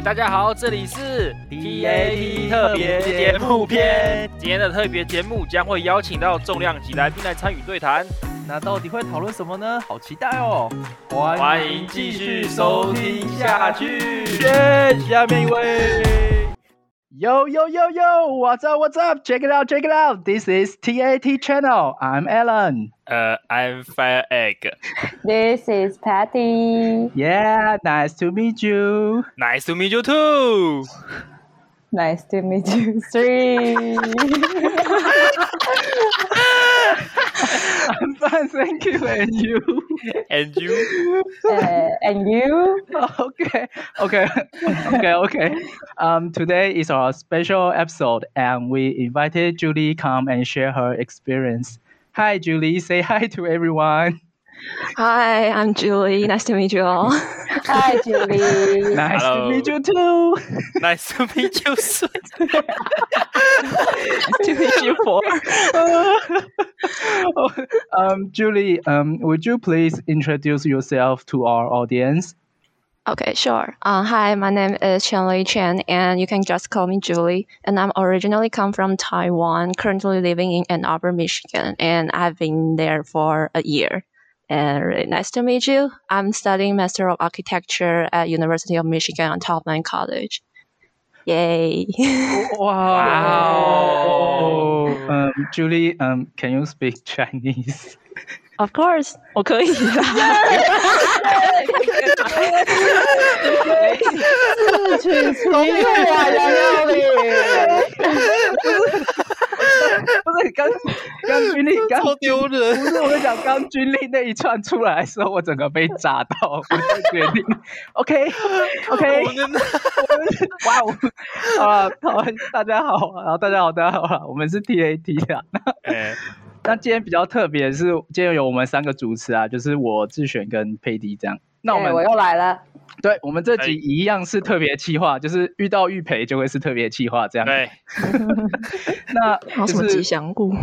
嘿，大家好，这里是 TAT 特别节目篇。今天的特别节目将会邀请到重量级来宾来参与对谈。那到底会讨论什么呢？好期待哦！欢迎继续收听下去。下面一位。Yo yo yo yo! What's up? What's up? Check it out! Check it out! This is TAT Channel. I'm Alan. Uh, I'm Fire Egg. This is Patty. Yeah, nice to meet you. Nice to meet you too. Nice to meet you three. I'm fine, thank you. And you? And you? Uh, and you? Okay, okay, okay, okay. Um, today is our special episode, and we invited Julie come and share her experience. Hi, Julie. Say hi to everyone. Hi, I'm Julie. Nice to meet you all. Hi, Julie. Nice Hello. to meet you too. Nice to meet you. nice to meet you four. um, Julie, um, would you please introduce yourself to our audience? Okay, sure. Uh, hi, my name is Qianlei Chen, and you can just call me Julie. And I'm originally come from Taiwan, currently living in Ann Arbor, Michigan, and I've been there for a year And really nice to meet you. I'm studying Master of Architecture at University of Michigan on Topline College. Yay! Wow. Um, Julie, um, can you speak Chinese? of course, 我可以啦。自取其辱啊，杨耀里。 不是刚刚军力刚超丢人。不是我跟你讲，刚军力那一串出来的时候，我整个被炸到，我就决定，OK OK，哇哦，好了，好，大家好，然后大家好，大家好了，我们是 TAT 啊。哎，那今天比较特别的是，今天有我们三个主持啊，就是我自选跟佩迪这样。那我们、欸、我又来了。对，我们这集一样是特别企划，就是遇到玉培就会是特别企划这样。对，那什么吉祥物？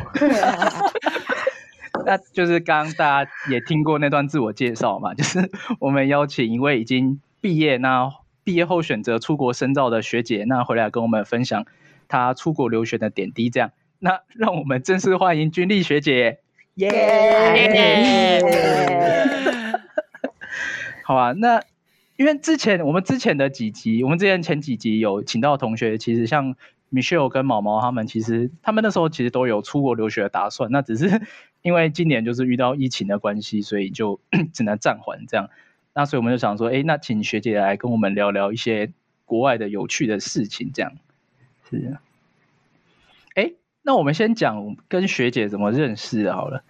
那就是刚刚大家也听过那段自我介绍嘛，就是我们邀请一位已经毕业，那毕业后选择出国深造的学姐，那回来跟我们分享她出国留学的点滴。这样，那让我们正式欢迎君丽学姐，耶、yeah! Yeah! 好啊，那。因为之前我们之前的几集，我们之前前几集有请到同学，其实像 Michelle 跟毛毛他们，其实他们那时候其实都有出国留学的打算，那只是因为今年就是遇到疫情的关系，所以就 只能暂缓这样。那所以我们就想说，哎，那请学姐来跟我们聊聊一些国外的有趣的事情，这样是。哎，那我们先讲跟学姐怎么认识的好了。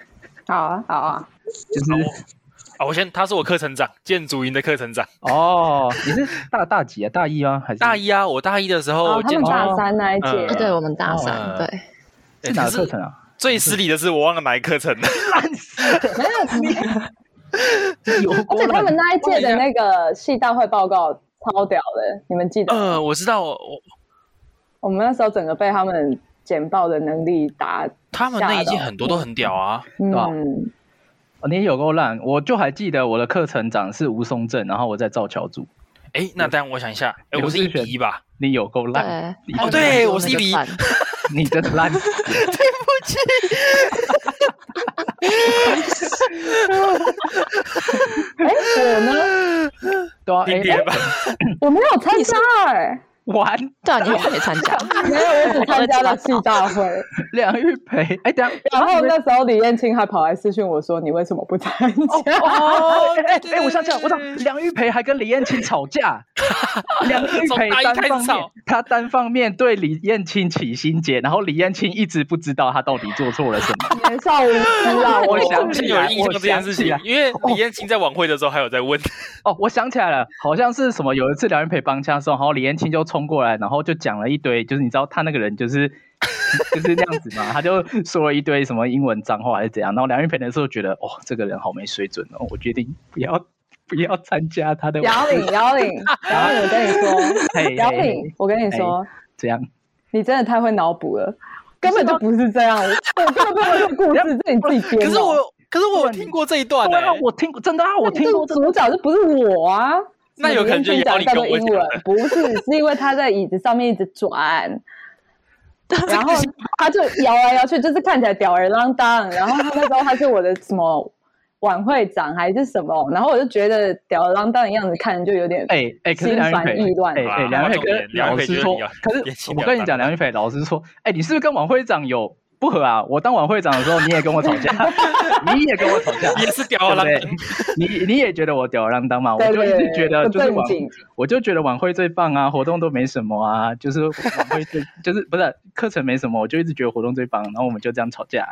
好啊，好啊，就是。啊，我先，他是我课程长，建筑营的课程长。哦，你是大大几啊？大一吗？还是大一啊？我大一的时候，哦、他们大三那一届、嗯，对我们大三，哦、对。是哪个课程啊？最失礼的是我忘了哪一课程了。没有，有。而且他们那一届的那个系大会报告超屌的，你们记得？呃，我知道，我我们那时候整个被他们简报的能力打。他们那一届很多都很屌啊，嗯。对吧哦，你有够烂！我就还记得我的课程长是吴松正，然后我在造桥组。哎，那当然我想一下，哎，我是一比一吧？你有够烂！哦，对，我是一比一。你真的烂！对不起。哎，我呢？对啊，哎，我没有参加哎。玩，对啊，你还没参加，没有，我只参加了戏大会。梁玉培，哎，等下，然后那时候李彦青还跑来私讯我说：“你为什么不参加？”哦，哎哎，我想起来，我想梁玉培还跟李彦青吵架。梁玉培单方面，他单方面对李彦青起心结，然后李彦青一直不知道他到底做错了什么。年少无知啊！我想起有印象这件事情，因为李彦青在晚会的时候还有在问。哦，我想起来了，好像是什么有一次梁玉培帮腔的时候，然后李彦青就冲过来，然后就讲了一堆，就是你知道他那个人就是 就是那样子嘛，他就说了一堆什么英文脏话还是怎样，然后梁玉培的时候觉得哦，这个人好没水准哦，我决定不要不要参加他的。姚颖，姚颖，姚颖，我跟你说，姚颖，我跟你说，这样，你真的太会脑补了，根本就不是这样，我根本不是这个故事，是你自己编。可是我，可是我有听过这一段，对啊，我听过，真的啊，我听过，主角就不是我啊。那有可能就讲叫做英文，不是，是因为他在椅子上面一直转，然后他就摇来摇去，就是看起来吊儿郎当。然后他那时候他是我的什么晚会长还是什么，然后我就觉得吊儿郎当的样子看就有点哎哎，心烦意乱。哎哎，梁玉培，老师说，可是我跟你讲，梁玉培老师说，哎，你是不是跟晚会长有？不合啊！我当晚会长的时候，你也跟我吵架，你也跟我吵架，也是吊儿郎当。你你也觉得我吊儿郎当嘛？我就一直觉得就是晚，我就觉得晚会最棒啊，活动都没什么啊，就是晚会最 就是不是课程没什么，我就一直觉得活动最棒，然后我们就这样吵架。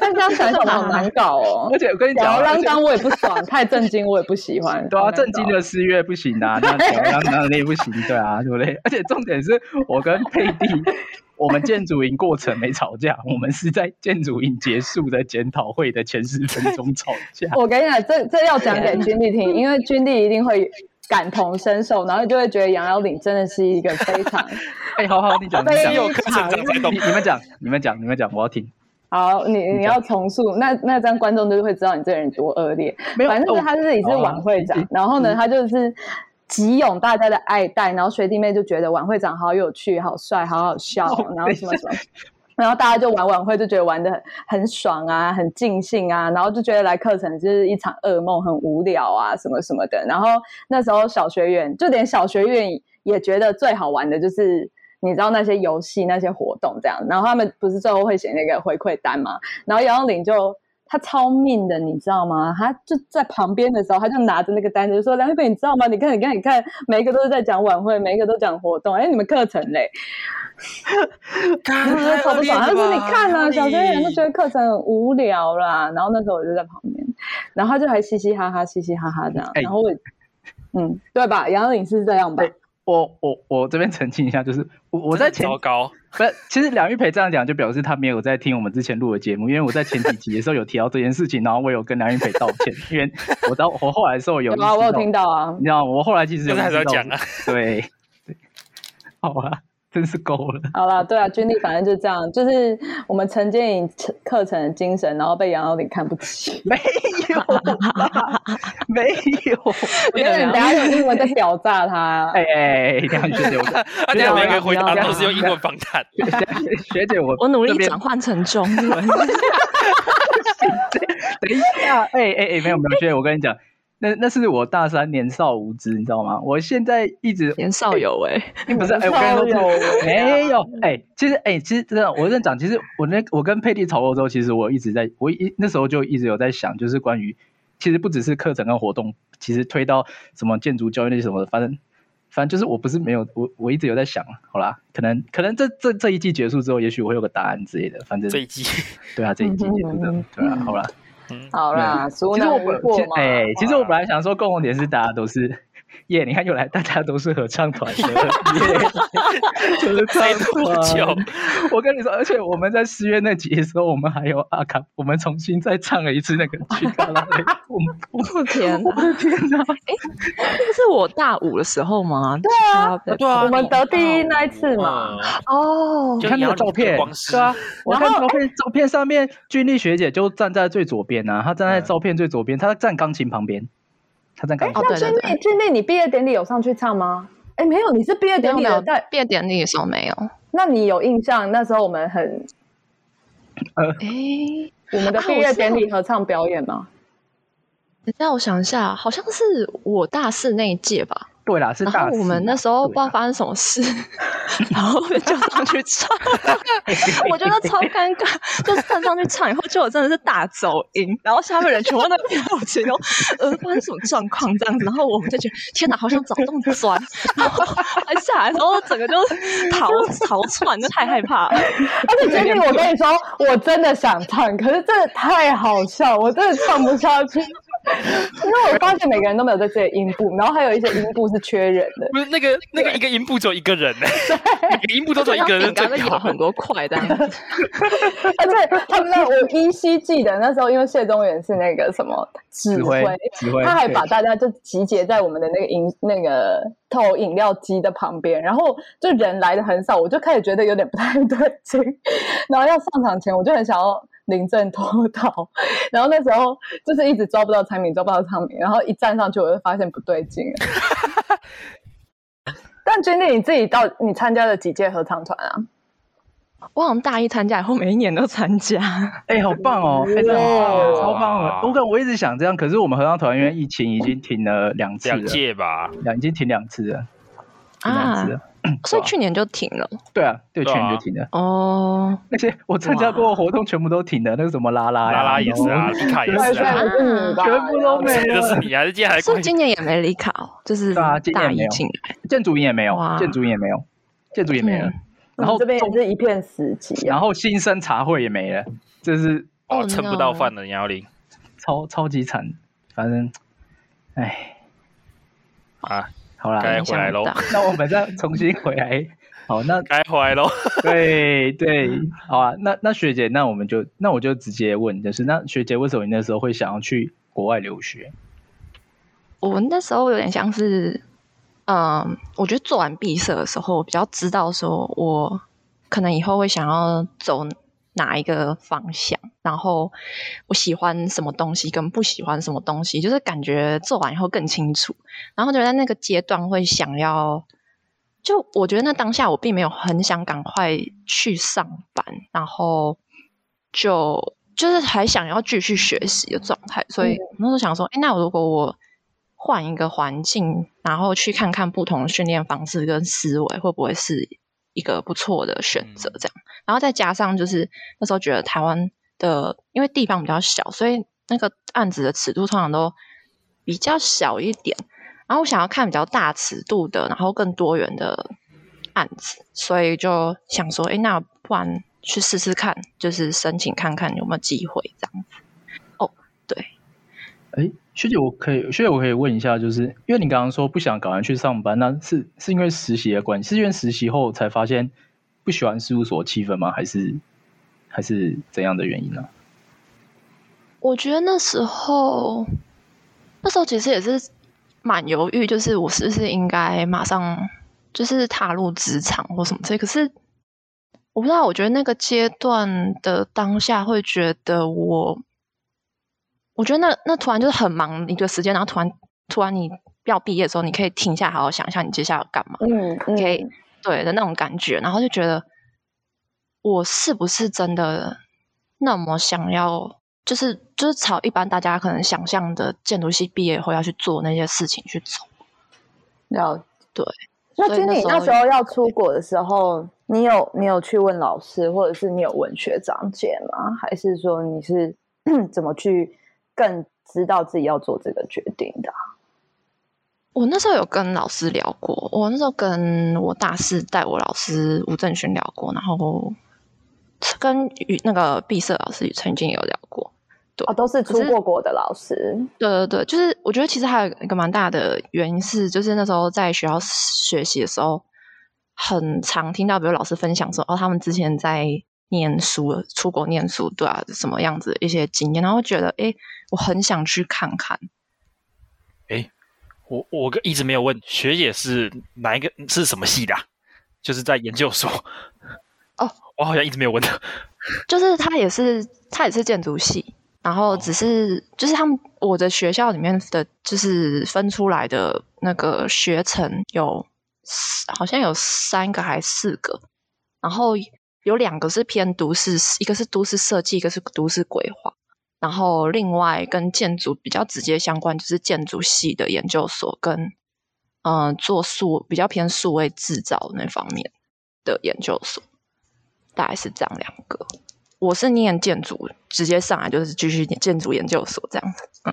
但这样想想好难搞哦。而且我跟你讲，吊儿郎当我也不爽，太震惊我也不喜欢。对啊，震惊的四月不行啊，那吊儿郎当的也不行，对啊，对不对？而且重点是我跟佩蒂。我们建筑营过程没吵架，我们是在建筑营结束的检讨会的前十分钟吵架。我跟你讲，这这要讲给军弟听，因为军弟一定会感同身受，然后就会觉得杨耀岭真的是一个非常 哎，好好，你讲，非常课程讲你们讲，你们讲，你们讲，我要听。好，你你要重塑，那那这样观众就会知道你这人多恶劣。没有，反正是他自己是晚会长，然后呢，他就是。急拥大家的爱戴，然后学弟妹就觉得晚会长好有趣、好帅、好好笑，然后什么什么，然后大家就玩晚会就觉得玩的很很爽啊，很尽兴啊，然后就觉得来课程就是一场噩梦，很无聊啊，什么什么的。然后那时候小学员就连小学员也觉得最好玩的就是你知道那些游戏、那些活动这样。然后他们不是最后会写那个回馈单嘛？然后杨永林就。他超命的，你知道吗？他就在旁边的时候，他就拿着那个单子就说：“梁玉贝，你知道吗？你看，你看，你看，每一个都是在讲晚会，每一个都讲活动。哎，你们课程嘞？” 他说超不爽，他说：“你看啊，小学人都觉得课程很无聊啦。”然后那时候我就在旁边，然后他就还嘻嘻哈哈、嘻嘻哈哈这样。然后我，嗯，对吧？杨颖是这样吧？我我我这边澄清一下，就是我我在前糟糕，不是，其实梁玉培这样讲，就表示他没有在听我们之前录的节目，因为我在前几集的时候有提到这件事情，然后我有跟梁玉培道歉，因为我到我后来的时候有，啊，我有听到啊，你知道，我后来其实有还在讲啊，对，对，好啊。真是够了。好了，对啊，军力反正就这样，就是我们陈建颖课程的精神，然后被杨老顶看不起。没有，没有，我觉得你等下用英文在表炸他。哎哎，这样学姐，而且每个回答都是用英文访谈。学姐，我我努力转换成中文。等一下，哎哎哎，没有没有，学姐，我跟你讲。那那是我大三年少无知，你知道吗？我现在一直年少有为，不是哎，我跟你说没有哎，其实哎，其实真的，我认讲，其实我那我跟佩蒂吵过之后，其实我一直在，我一那时候就一直有在想，就是关于其实不只是课程跟活动，其实推到什么建筑教育那些什么的，反正反正就是我不是没有我我一直有在想，好啦，可能可能这这这一季结束之后，也许我会有个答案之类的，反正这一季对啊，这一季结束的，对啊，好啦。嗯，好啦，其实我哎，其实我本来想说共同点是大家都是耶，你看又来，大家都是合唱团的 耶，就是在多久？我跟你说，而且我们在十月那集的时候，我们还有阿卡，我们重新再唱了一次那个曲。我的天哪！我的天哪！哎，那个是我大五的时候吗？对啊，对啊，我们得第一那一次嘛。哦，你看那个照片，是啊，我看照片，照片上面君丽学姐就站在最左边啊，她站在照片最左边，她站钢琴旁边。他在干嘛？那君丽，君丽，你毕业典礼有上去唱吗？哎，没有，你是毕业典礼的在毕业典礼的时候没有。那你有印象？那时候我们很，呃，哎，我们的毕业典礼合唱表演吗？等下我想一下，好像是我大四那一届吧。对啦，是大。然后我们那时候不知道发生什么事，然后就上去唱，我觉得超尴尬，就是站上去唱以后，就我真的是大走音，然后下面人全部都表情都呃发生什么状况这样子，然后我们就觉得天哪，好像找洞钻，然后下来的时候整个就逃逃窜，就太害怕了。而且今天我跟你说，我真的想唱，可是真的太好笑，我真的唱不下去。因为我发现每个人都没有在这些音部，然后还有一些音部是缺人的。不是那个那个一个音部只有一个人呢，每个音部都只有一个人，刚刚有很多块的。而且他们那我依稀记得那时候，因为谢宗元是那个什么指挥，指挥，他还把大家就集结在我们的那个饮那个投饮料机的旁边，然后就人来的很少，我就开始觉得有点不太对劲。然后要上场前，我就很想要。临阵脱逃，然后那时候就是一直抓不到唱名，抓不到唱名，然后一站上去我就发现不对劲了。但君丽，你自己到你参加了几届合唱团啊？我好像大一参加，以后每一年都参加。哎、欸，好棒哦！哎、欸，超棒的！我感我一直想这样，可是我们合唱团因为疫情已经停了两次了，两届吧，两已经停两次了，两次了。啊 所以去年就停了。对啊，对，去年就停了。哦，那些我参加过的活动全部都停了，那个什么拉拉拉拉也是啊，丽卡也是啊，全部都没了。就是你还是今年还是今年也没丽卡哦，就是大疫情，建筑营也没有，建筑营也没有，建筑营也没了。然后这边也是一片死寂。然后新生茶会也没了，就是哦，蹭不到饭的幺零，超超级惨。反正，哎，啊。好啦，该回来喽。那我们再重新回来。好，那 该回来喽。对对，好啊。那那学姐，那我们就那我就直接问，就是那学姐，为什么你那时候会想要去国外留学？我那时候有点像是，嗯，我觉得做完毕设的时候，我比较知道说我可能以后会想要走哪一个方向，然后我喜欢什么东西，跟不喜欢什么东西，就是感觉做完以后更清楚。然后就在那个阶段会想要，就我觉得那当下我并没有很想赶快去上班，然后就就是还想要继续学习的状态。所以那时候想说，哎，那如果我换一个环境，然后去看看不同的训练方式跟思维，会不会是一个不错的选择？这样。然后再加上就是那时候觉得台湾的，因为地方比较小，所以那个案子的尺度通常都比较小一点。然后我想要看比较大尺度的，然后更多元的案子，所以就想说，哎，那不然去试试看，就是申请看看有没有机会这样子。哦，对。哎，学姐，我可以，学姐，我可以问一下，就是因为你刚刚说不想搞完去上班，那是是因为实习的关系，是因为实习后才发现。不喜欢事务所气氛吗？还是还是怎样的原因呢？我觉得那时候，那时候其实也是蛮犹豫，就是我是不是应该马上就是踏入职场或什么之类。可是我不知道，我觉得那个阶段的当下会觉得我，我觉得那那突然就是很忙一个时间，然后突然突然你要毕业的时候，你可以停下好好想一下你接下来要干嘛。嗯，嗯，OK。对的那种感觉，然后就觉得我是不是真的那么想要，就是就是朝一般大家可能想象的建筑系毕业后要去做那些事情去走。要对，那其实你那时候要出国的时候，你有你有去问老师，或者是你有问学长姐吗？还是说你是 怎么去更知道自己要做这个决定的？我那时候有跟老师聊过，我那时候跟我大四带我老师吴正勋聊过，然后跟与那个毕设老师曾经有聊过，对，哦，都是出过国的老师。对对对，就是我觉得其实还有一个蛮大的原因是，就是那时候在学校学习的时候，很常听到比如老师分享说，哦，他们之前在念书，出国念书，对啊，什么样子的一些经验，然后觉得，哎，我很想去看看。我我一直没有问学姐是哪一个是什么系的，啊，就是在研究所。哦，我好像一直没有问他。就是他也是他也是建筑系，然后只是、哦、就是他们我的学校里面的就是分出来的那个学程有好像有三个还是四个，然后有两个是偏都市，一个是都市设计，一个是都市规划。然后，另外跟建筑比较直接相关，就是建筑系的研究所跟嗯、呃、做数比较偏数位制造那方面的研究所，大概是这样两个。我是念建筑，直接上来就是继续念建筑研究所这样子。嗯，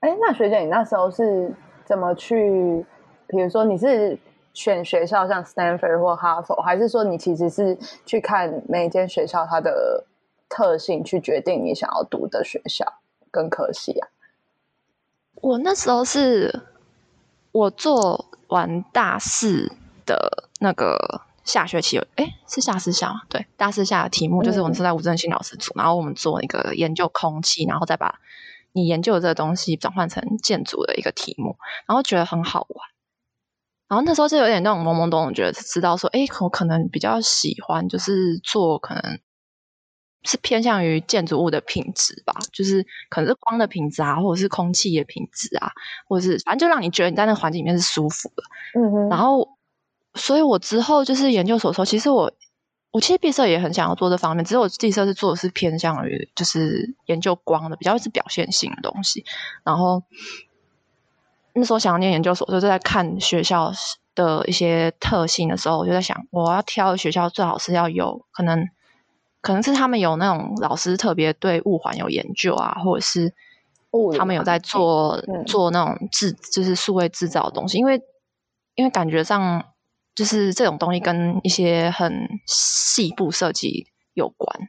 哎，那学姐，你那时候是怎么去？比如说，你是选学校像 Stanford 或哈佛，还是说你其实是去看每一间学校它的？特性去决定你想要读的学校跟科系啊。我那时候是我做完大四的那个下学期，哎，是下四下吗？对，大四下的题目就是我们是在吴正新老师组，嗯、然后我们做一个研究空气，然后再把你研究的这个东西转换成建筑的一个题目，然后觉得很好玩。然后那时候就有点那种懵懵懂懂，觉得知道说，哎，我可能比较喜欢就是做可能。是偏向于建筑物的品质吧，就是可能是光的品质啊，或者是空气的品质啊，或者是反正就让你觉得你在那个环境里面是舒服的。嗯哼。然后，所以我之后就是研究所的时候，其实我我其实毕设也很想要做这方面，只是我毕设是做的是偏向于就是研究光的，比较是表现性的东西。然后那时候想要念研究所，就在看学校的一些特性的时候，我就在想，我要挑的学校最好是要有可能。可能是他们有那种老师特别对物环有研究啊，或者是他们有在做做那种制，就是数位制造的东西。因为因为感觉上就是这种东西跟一些很细部设计有关，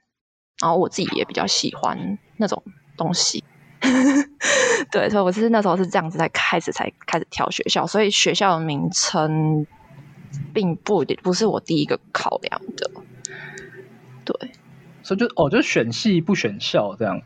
然后我自己也比较喜欢那种东西。对，所以我是那时候是这样子才开始才开始挑学校，所以学校的名称并不不是我第一个考量的。对。所以就哦，就选系不选校这样，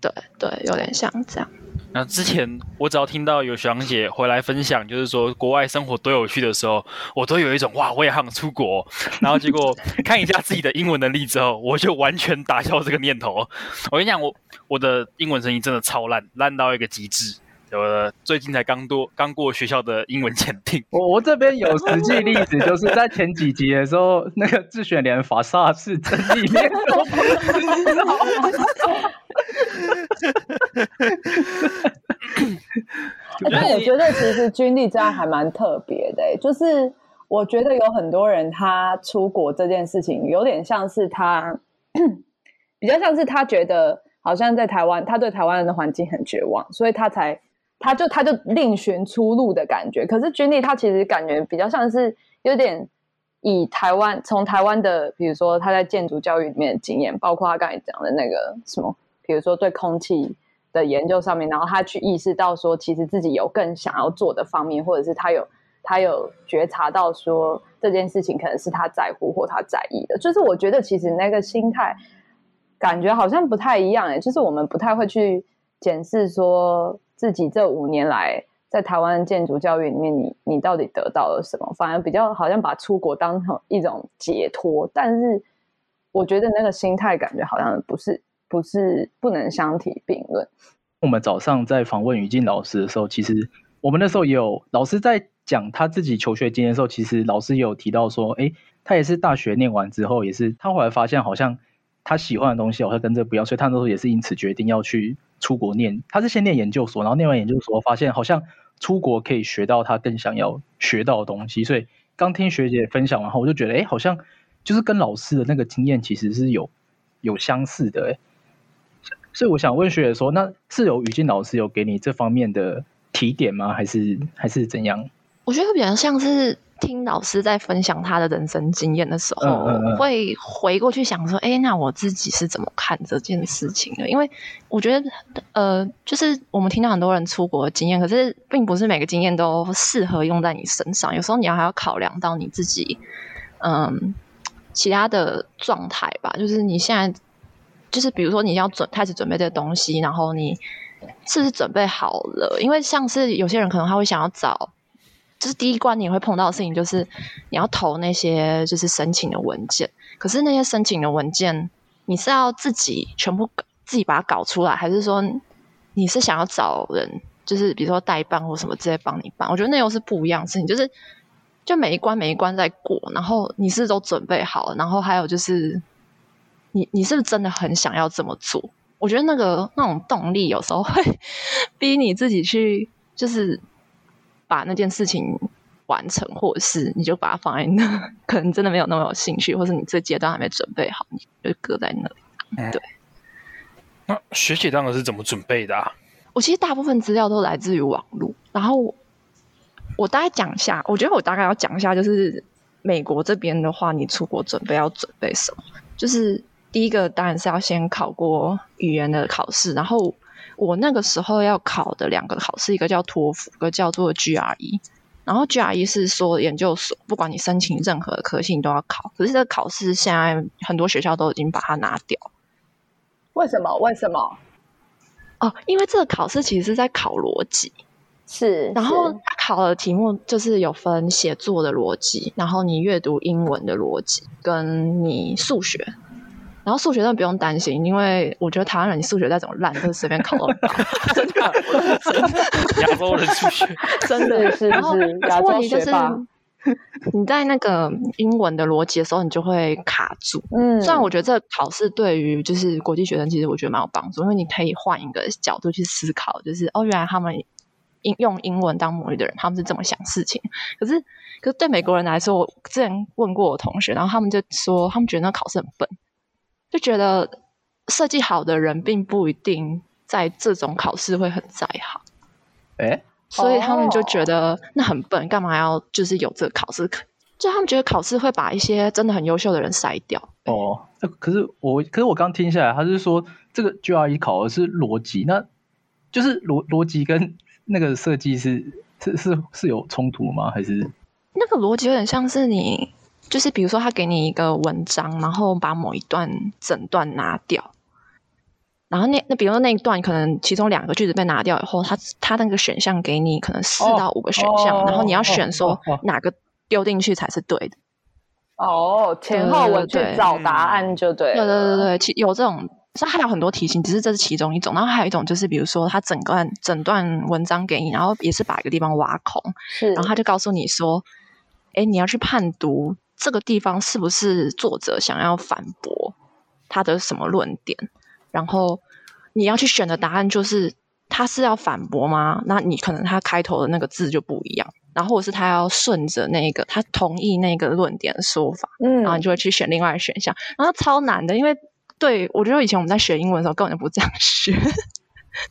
对对，有点像这样。那之前我只要听到有学长姐回来分享，就是说国外生活多有趣的时候，我都有一种哇，我也好想出国。然后结果 看一下自己的英文能力之后，我就完全打消这个念头。我跟你讲，我我的英文成绩真的超烂，烂到一个极致。我，最近才刚多刚过学校的英文检定。我我这边有实际例子，就是在前几集的时候，那个自选连法萨是真里面。但我觉得其实军力这样还蛮特别的，就是我觉得有很多人他出国这件事情，有点像是他比较像是他觉得好像在台湾，他对台湾的环境很绝望，所以他才。他就他就另寻出路的感觉，可是军力他其实感觉比较像是有点以台湾从台湾的，比如说他在建筑教育里面的经验，包括他刚才讲的那个什么，比如说对空气的研究上面，然后他去意识到说，其实自己有更想要做的方面，或者是他有他有觉察到说这件事情可能是他在乎或他在意的，就是我觉得其实那个心态感觉好像不太一样哎，就是我们不太会去检视说。自己这五年来在台湾建筑教育里面你，你你到底得到了什么？反而比较好像把出国当成一种解脱，但是我觉得那个心态感觉好像不是不是不能相提并论。我们早上在访问于静老师的时候，其实我们那时候也有老师在讲他自己求学经验的时候，其实老师也有提到说，哎，他也是大学念完之后，也是他后来发现好像他喜欢的东西好像跟这不一样，所以他那时候也是因此决定要去。出国念，他是先念研究所，然后念完研究所，发现好像出国可以学到他更想要学到的东西。所以刚听学姐分享完后，我就觉得，哎，好像就是跟老师的那个经验其实是有有相似的，哎。所以我想问学姐说，那是有语静老师有给你这方面的提点吗？还是还是怎样？我觉得比较像是。听老师在分享他的人生经验的时候，嗯嗯、会回过去想说：“哎，那我自己是怎么看这件事情的？”因为我觉得，呃，就是我们听到很多人出国的经验，可是并不是每个经验都适合用在你身上。有时候你要还要考量到你自己，嗯，其他的状态吧。就是你现在，就是比如说你要准开始准备这个东西，然后你是不是准备好了？因为像是有些人可能他会想要找。就是第一关你会碰到的事情，就是你要投那些就是申请的文件。可是那些申请的文件，你是要自己全部自己把它搞出来，还是说你是想要找人，就是比如说代办或什么直接帮你办？我觉得那又是不一样的事情。就是就每一关每一关在过，然后你是都准备好了，然后还有就是你你是不是真的很想要这么做？我觉得那个那种动力有时候会 逼你自己去，就是。把那件事情完成，或者是你就把它放在那，可能真的没有那么有兴趣，或是你这阶段还没准备好，你就搁在那里。对。那学姐当时是怎么准备的啊？我其实大部分资料都来自于网络，然后我大概讲一下，我觉得我大概要讲一下，就是美国这边的话，你出国准备要准备什么？就是第一个当然是要先考过语言的考试，然后。我那个时候要考的两个考试，一个叫托福，一个叫做 GRE。然后 GRE 是说研究所，不管你申请任何的科系，你都要考。可是这个考试现在很多学校都已经把它拿掉。为什么？为什么？哦，因为这个考试其实是在考逻辑。是。然后他考的题目就是有分写作的逻辑，然后你阅读英文的逻辑，跟你数学。然后数学真的不用担心，因为我觉得台湾人你数学再怎么烂，都是随便考。真的，亚洲人数学真的是。然后问题就是你在那个英文的逻辑的时候，你就会卡住。嗯，虽然我觉得这个考试对于就是国际学生，其实我觉得蛮有帮助，因为你可以换一个角度去思考，就是哦，原来他们英用英文当母语的人，他们是这么想事情。可是，可是对美国人来说，我之前问过我同学，然后他们就说，他们觉得那考试很笨。就觉得设计好的人并不一定在这种考试会很在行，哎，所以他们就觉得那很笨，干嘛要就是有这个考试？就他们觉得考试会把一些真的很优秀的人筛掉。哦，可是我可是我刚听下来，他是说这个 GRE 考的是逻辑，那就是逻逻辑跟那个设计是是是是有冲突吗？还是那个逻辑有点像是你。就是比如说，他给你一个文章，然后把某一段整段拿掉，然后那那比如说那一段可能其中两个句子被拿掉以后，他他那个选项给你可能四到五个选项，哦、然后你要选说哪个丢进去才是对的。哦，前后文去找答案就对。对对对对，其有这种，这还有很多题型，只是这是其中一种。然后还有一种就是，比如说他整段整段文章给你，然后也是把一个地方挖空，是，然后他就告诉你说，哎，你要去判读。这个地方是不是作者想要反驳他的什么论点？然后你要去选的答案就是他是要反驳吗？那你可能他开头的那个字就不一样，然后或者是他要顺着那个他同意那个论点的说法，嗯，然后你就会去选另外一选项，然后超难的，因为对我觉得以前我们在学英文的时候根本就不这样 学，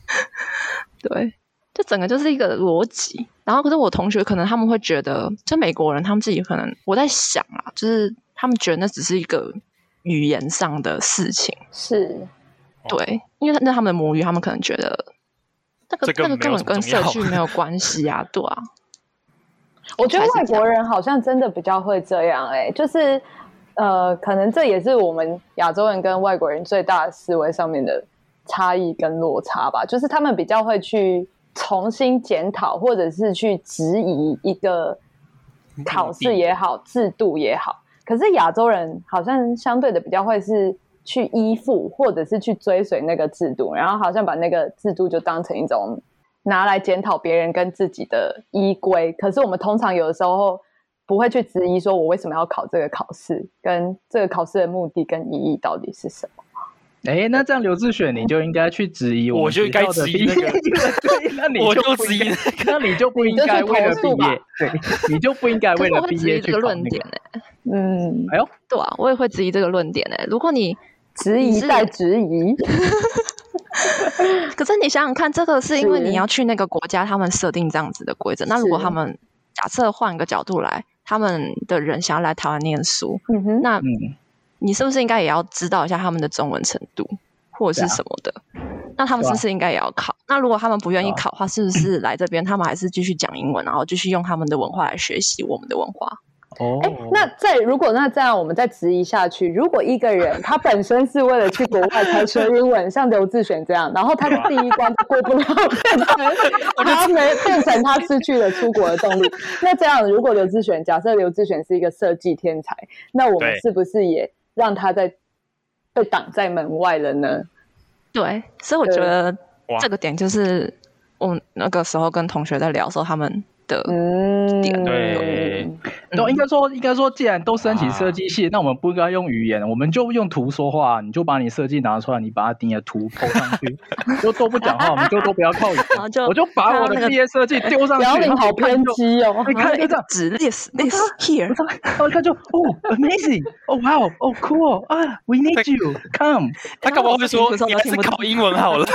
对。这整个就是一个逻辑，然后可是我同学可能他们会觉得，就美国人他们自己可能我在想啊，就是他们觉得那只是一个语言上的事情，是，对，因为那他们的母语，他们可能觉得那个那个根本跟社区没有关系啊，对啊。我觉得外国人好像真的比较会这样，哎，就是呃，可能这也是我们亚洲人跟外国人最大的思维上面的差异跟落差吧，就是他们比较会去。重新检讨，或者是去质疑一个考试也好，制度也好。可是亚洲人好像相对的比较会是去依附，或者是去追随那个制度，然后好像把那个制度就当成一种拿来检讨别人跟自己的依归。可是我们通常有的时候不会去质疑，说我为什么要考这个考试，跟这个考试的目的跟意义到底是什么。哎，那这样刘志选你就应该去质疑我，我就该质疑那个，那你就质疑，那你就不应该 为了毕业，对，你就不应该为了毕业去论点呢。嗯，哎呦，对啊，我也会质疑这个论点呢。如果你质疑再质疑，可是你想想看，这个是因为你要去那个国家，他们设定这样子的规则。那如果他们假设换个角度来，他们的人想要来台湾念书，嗯哼，那嗯。你是不是应该也要知道一下他们的中文程度，或者是什么的？啊、那他们是不是应该也要考？啊、那如果他们不愿意考的话，是不是来这边他们还是继续讲英文，然后继续用他们的文化来学习我们的文化？哦，哎，那再如果那这样，我们再质疑下去，如果一个人他本身是为了去国外才学英文，像刘志选这样，然后他的第一关过不了，变成 他没变成他失去了出国的动力。那这样，如果刘志选假设刘志选是一个设计天才，那我们是不是也？让他在被挡在门外了呢？对，所以我觉得这个点就是我那个时候跟同学在聊的时候，他们。的嗯，对，都应该说，应该说，既然都申请设计系，那我们不应该用语言，我们就用图说话。你就把你设计拿出来，你把它顶的图 po 上去，就都不讲话，我们就都不要靠语言。我就把我的毕业设计丢上去。辽宁好偏激哦！你看，就这样指 this this here，然后他就哦，amazing，哦，wow，哦，cool，啊，we need you，come。他干嘛会说你还是考英文好了？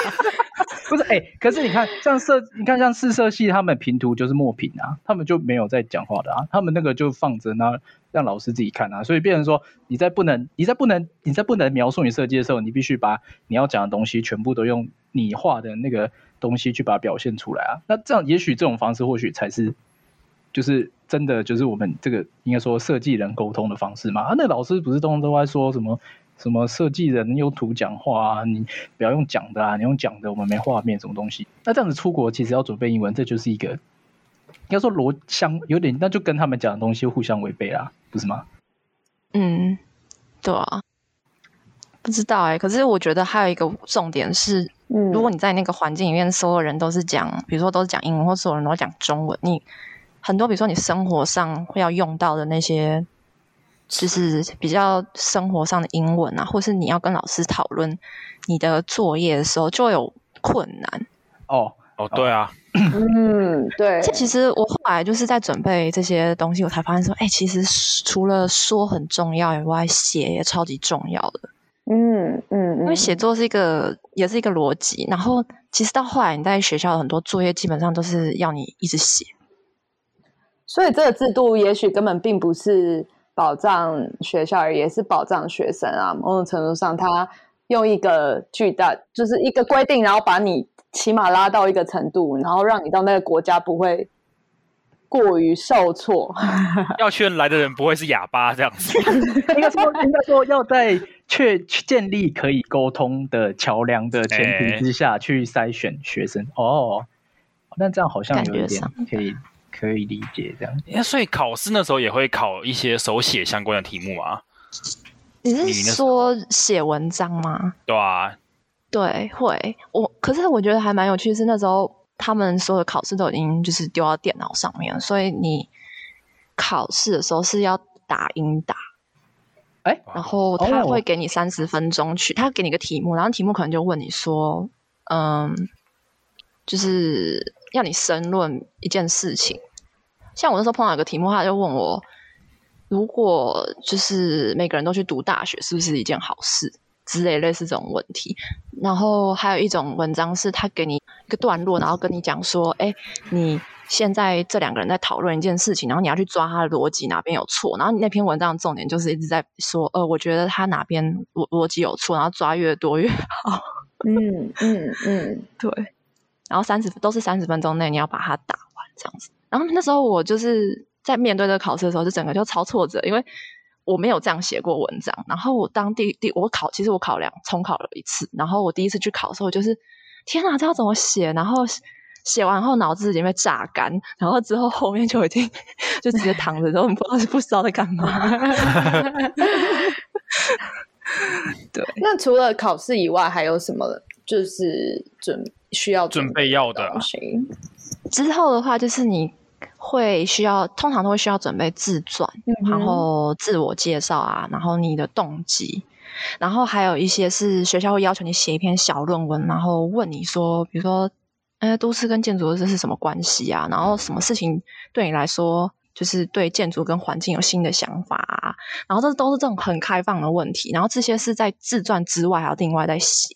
不是，哎，可是你看，像设，你看像四色系，他们平图就是墨评。啊，他们就没有在讲话的啊，他们那个就就放着，那让老师自己看啊。所以变成说，你在不能，你在不能，你在不能描述你设计的时候，你必须把你要讲的东西全部都用你画的那个东西去把它表现出来啊。那这样，也许这种方式或许才是，就是真的，就是我们这个应该说设计人沟通的方式嘛。啊，那老师不是通常都在说什么什么设计人用图讲话啊，你不要用讲的啊，你用讲的我们没画面什么东西。那这样子出国其实要准备英文，这就是一个。应该说逻相有点，那就跟他们讲的东西互相违背啦，不是吗？嗯，对啊。不知道哎、欸，可是我觉得还有一个重点是，嗯，如果你在那个环境里面，所有人都是讲，比如说都是讲英文，或所有人都讲中文，你很多比如说你生活上会要用到的那些，就是比较生活上的英文啊，或是你要跟老师讨论你的作业的时候，就有困难。哦哦，对啊，嗯，对。这其实我后来就是在准备这些东西，我才发现说，哎、欸，其实除了说很重要以外，写也超级重要的。嗯嗯，因为写作是一个，也是一个逻辑。然后，其实到后来，你在学校的很多作业基本上都是要你一直写。所以，这个制度也许根本并不是保障学校，而也是保障学生啊。某种程度上，他用一个巨大，就是一个规定，然后把你起码拉到一个程度，然后让你到那个国家不会过于受挫。要劝来的人不会是哑巴这样子。应该说，应该说要在。确建立可以沟通的桥梁的前提之下去筛选学生、欸、哦，那这样好像有一点可以可以理解这样。那所以考试那时候也会考一些手写相关的题目啊？你是说写文章吗？对啊，对，会。我可是我觉得还蛮有趣的是那时候他们所有的考试都已经就是丢到电脑上面，所以你考试的时候是要打印打。哎，然后他会给你三十分钟去，他给你个题目，然后题目可能就问你说，嗯，就是要你申论一件事情。像我那时候碰到一个题目，他就问我，如果就是每个人都去读大学，是不是一件好事之类类似这种问题。然后还有一种文章是他给你一个段落，然后跟你讲说，哎，你。现在这两个人在讨论一件事情，然后你要去抓他的逻辑哪边有错，然后你那篇文章的重点就是一直在说，呃，我觉得他哪边逻逻辑有错，然后抓越多越好。嗯嗯嗯，对。然后三十都是三十分钟内你要把它打完这样子。然后那时候我就是在面对这个考试的时候，就整个就超挫折，因为我没有这样写过文章。然后我当第第我考，其实我考两重考了一次。然后我第一次去考的时候，就是天哪，这要怎么写？然后。写完后脑子已经被榨干，然后之后后面就已经 就直接躺着，然后不知道是不知道在干嘛。对，那除了考试以外，还有什么就是准需要准备，准备要的？之后的话，就是你会需要，通常都会需要准备自传，嗯、然后自我介绍啊，然后你的动机，然后还有一些是学校会要求你写一篇小论文，然后问你说，比如说。呃，都市跟建筑这是什么关系啊？然后什么事情对你来说，就是对建筑跟环境有新的想法啊？然后这都是这种很开放的问题。然后这些是在自传之外还要另外再写。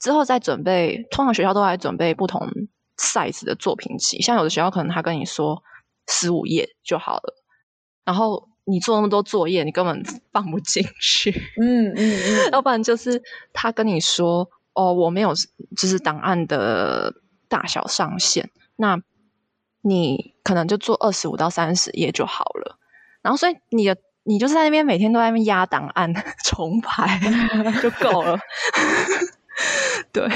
之后再准备，通常学校都在准备不同 size 的作品集。像有的学校可能他跟你说十五页就好了，然后你做那么多作业，你根本放不进去。嗯嗯嗯，要不然就是他跟你说，哦，我没有，就是档案的。大小上限，那你可能就做二十五到三十页就好了。然后，所以你的你就是在那边每天都在那边压档案 重排 就够了。对，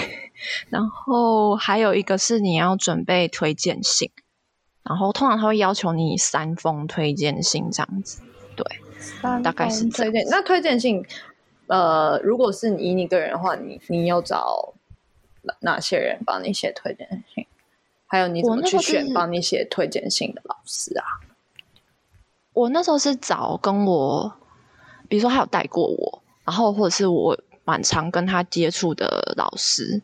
然后还有一个是你要准备推荐信，然后通常他会要求你三封推荐信这样子。对，大概是推荐。那推荐信，呃，如果是以你个人的话，你你要找。哪些人帮你写推荐信？还有你怎么去选帮你写推荐信的老师啊？我那时候是找跟我，比如说他有带过我，然后或者是我蛮常跟他接触的老师。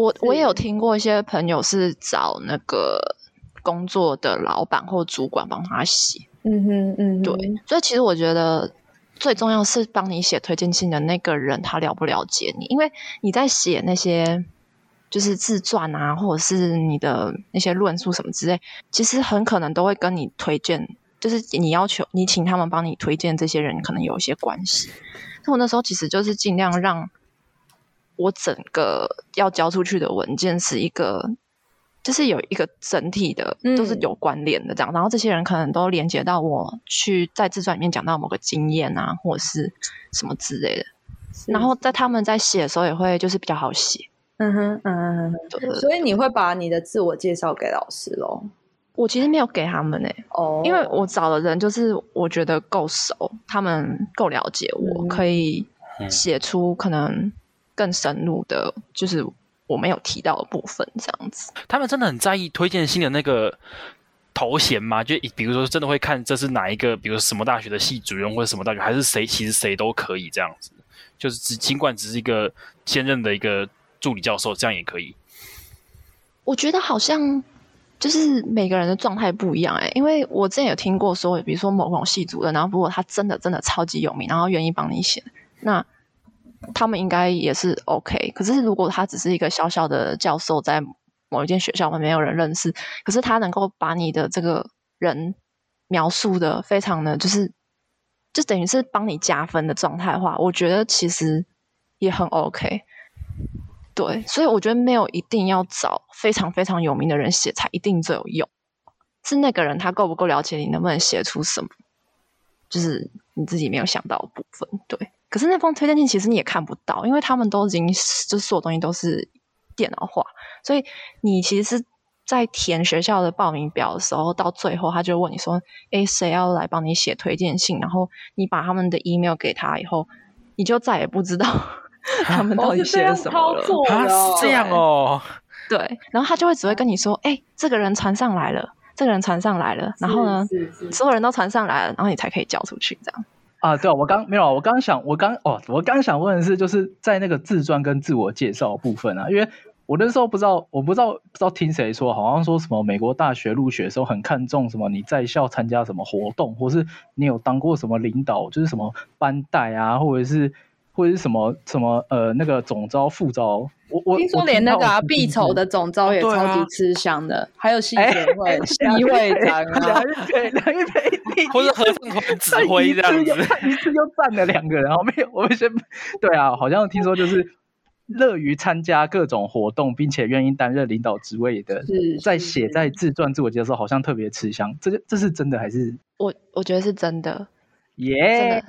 我我也有听过一些朋友是找那个工作的老板或主管帮他写。嗯哼嗯哼，对。所以其实我觉得。最重要是帮你写推荐信的那个人，他了不了解你？因为你在写那些就是自传啊，或者是你的那些论述什么之类，其实很可能都会跟你推荐，就是你要求你请他们帮你推荐这些人，可能有一些关系。那我那时候其实就是尽量让我整个要交出去的文件是一个。就是有一个整体的，都是有关联的这样，嗯、然后这些人可能都连接到我去在自传里面讲到某个经验啊，或者是什么之类的，然后在他们在写的时候也会就是比较好写。嗯哼，嗯。所以你会把你的自我介绍给老师喽？我其实没有给他们诶、欸，哦，oh. 因为我找的人就是我觉得够熟，他们够了解我，嗯、可以写出可能更深入的，就是我没有提到的部分，这样子。他们真的很在意推荐信的那个头衔吗？就比如说，真的会看这是哪一个，比如说什么大学的系主任或者什么大学，还是谁？其实谁都可以这样子，就是只尽管只是一个现任的一个助理教授，这样也可以。我觉得好像就是每个人的状态不一样哎、欸，因为我之前有听过说，比如说某某系主任，然后如果他真的真的超级有名，然后愿意帮你写，那他们应该也是 OK。可是如果他只是一个小小的教授，在某一间学校，没有人认识，可是他能够把你的这个人描述的非常的就是，就等于是帮你加分的状态的话，我觉得其实也很 OK。对，所以我觉得没有一定要找非常非常有名的人写才一定最有用，是那个人他够不够了解你，能不能写出什么，就是你自己没有想到的部分。对，可是那封推荐信其实你也看不到，因为他们都已经就是所有东西都是电脑化，所以你其实是在填学校的报名表的时候，到最后他就问你说：“诶，谁要来帮你写推荐信？”然后你把他们的 email 给他以后，你就再也不知道。他们到底写了什么了？啊，是这样哦。对，然后他就会只会跟你说：“哎、欸，这个人传上来了，这个人传上来了。”然后呢，所有人都传上来了，然后你才可以交出去，这样。啊，对，我刚没有，我刚想，我刚哦，我刚想问的是，就是在那个自传跟自我介绍部分啊，因为我那时候不知道，我不知道不知道听谁说，好像说什么美国大学入学的时候很看重什么你在校参加什么活动，或是你有当过什么领导，就是什么班代啊，或者是。或者是什么什么呃那个总招副招，我我听说连那个啊必筹的总招也超级吃香的，还有系学会 系会长啊，对，两一杯，或者合唱团指挥这样子，一次就占了两个人，后没有，我们先对啊，好像听说就是乐于参加各种活动，并且愿意担任领导职位的，在写在自传自我介绍好像特别吃香，这这是真的还是？我我觉得是真的。耶！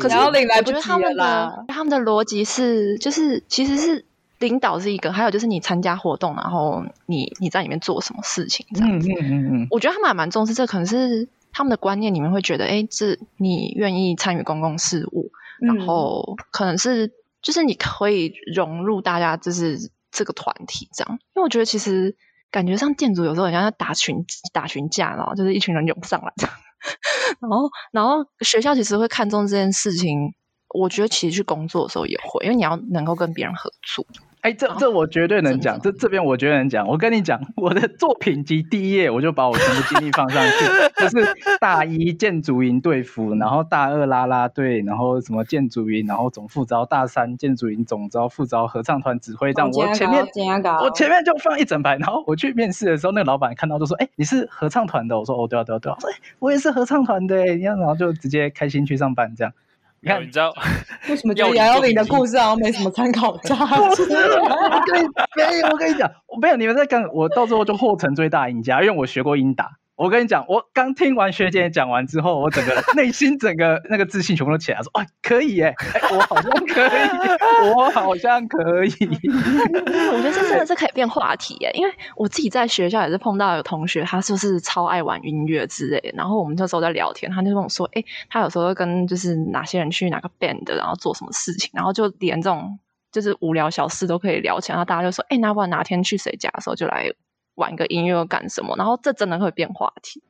可是我觉得他们的他们的逻辑是，就是其实是领导是一个，还有就是你参加活动，然后你你在里面做什么事情这样子。嗯嗯嗯嗯。我觉得他们还蛮重视这，可能是他们的观念里面会觉得，哎，这你愿意参与公共事务，然后可能是就是你可以融入大家，就是这个团体这样。因为我觉得其实感觉上建筑有时候好像要打群打群架，然后就是一群人涌上来这样。然后，然后学校其实会看重这件事情。我觉得其实去工作的时候也会，因为你要能够跟别人合作。哎，这这我绝对能讲，这这边我绝对能讲。我跟你讲，我的作品集第一页我就把我全部精力放上去，就是大一建筑营队服，然后大二啦啦队，然后什么建筑营，然后总副招，大三建筑营总招、副招、合唱团指挥这样。我前面我前面就放一整排，然后我去面试的时候，那个老板看到就说：“哎，你是合唱团的？”我说：“哦，对啊，对啊，对啊。”我说：“哎，我也是合唱团的。”你看，然后就直接开心去上班这样。你看，你知道 为什么觉得杨幺零的故事好像没什么参考价值？我跟你，我跟你讲，我没有你们在跟，我到时候就后成最大赢家，因为我学过英达。我跟你讲，我刚听完学姐讲完之后，我整个内心整个那个自信全部都起来，说：“ 哎，可以耶，我好像可以，我好像可以。”我觉得这真的是可以变话题耶，因为我自己在学校也是碰到有同学，他就是超爱玩音乐之类的，然后我们那时候在聊天，他就跟我说：“哎，他有时候会跟就是哪些人去哪个 band，然后做什么事情，然后就连这种就是无聊小事都可以聊起来。”然后大家就说：“哎，那不然哪天去谁家的时候就来。”玩个音乐干什么？然后这真的会变话题，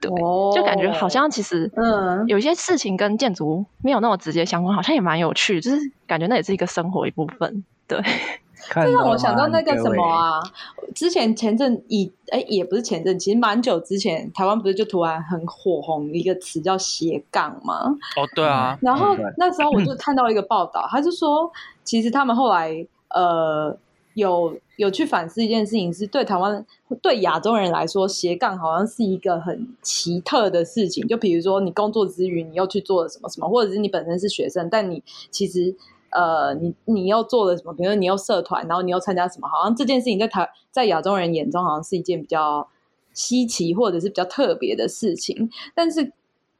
对，就感觉好像其实，嗯，有些事情跟建筑没有那么直接相关，好像也蛮有趣，就是感觉那也是一个生活一部分，对。这让我想到那个什么啊，之前前阵以哎也不是前阵，其实蛮久之前，台湾不是就突然很火红一个词叫斜杠吗？哦，对啊。然后那时候我就看到一个报道，他就说，其实他们后来呃。有有去反思一件事情，是对台湾对亚洲人来说，斜杠好像是一个很奇特的事情。就比如说，你工作之余，你又去做了什么什么，或者是你本身是学生，但你其实呃，你你又做了什么？比如说，你又社团，然后你又参加什么？好像这件事情在台在亚洲人眼中，好像是一件比较稀奇或者是比较特别的事情。但是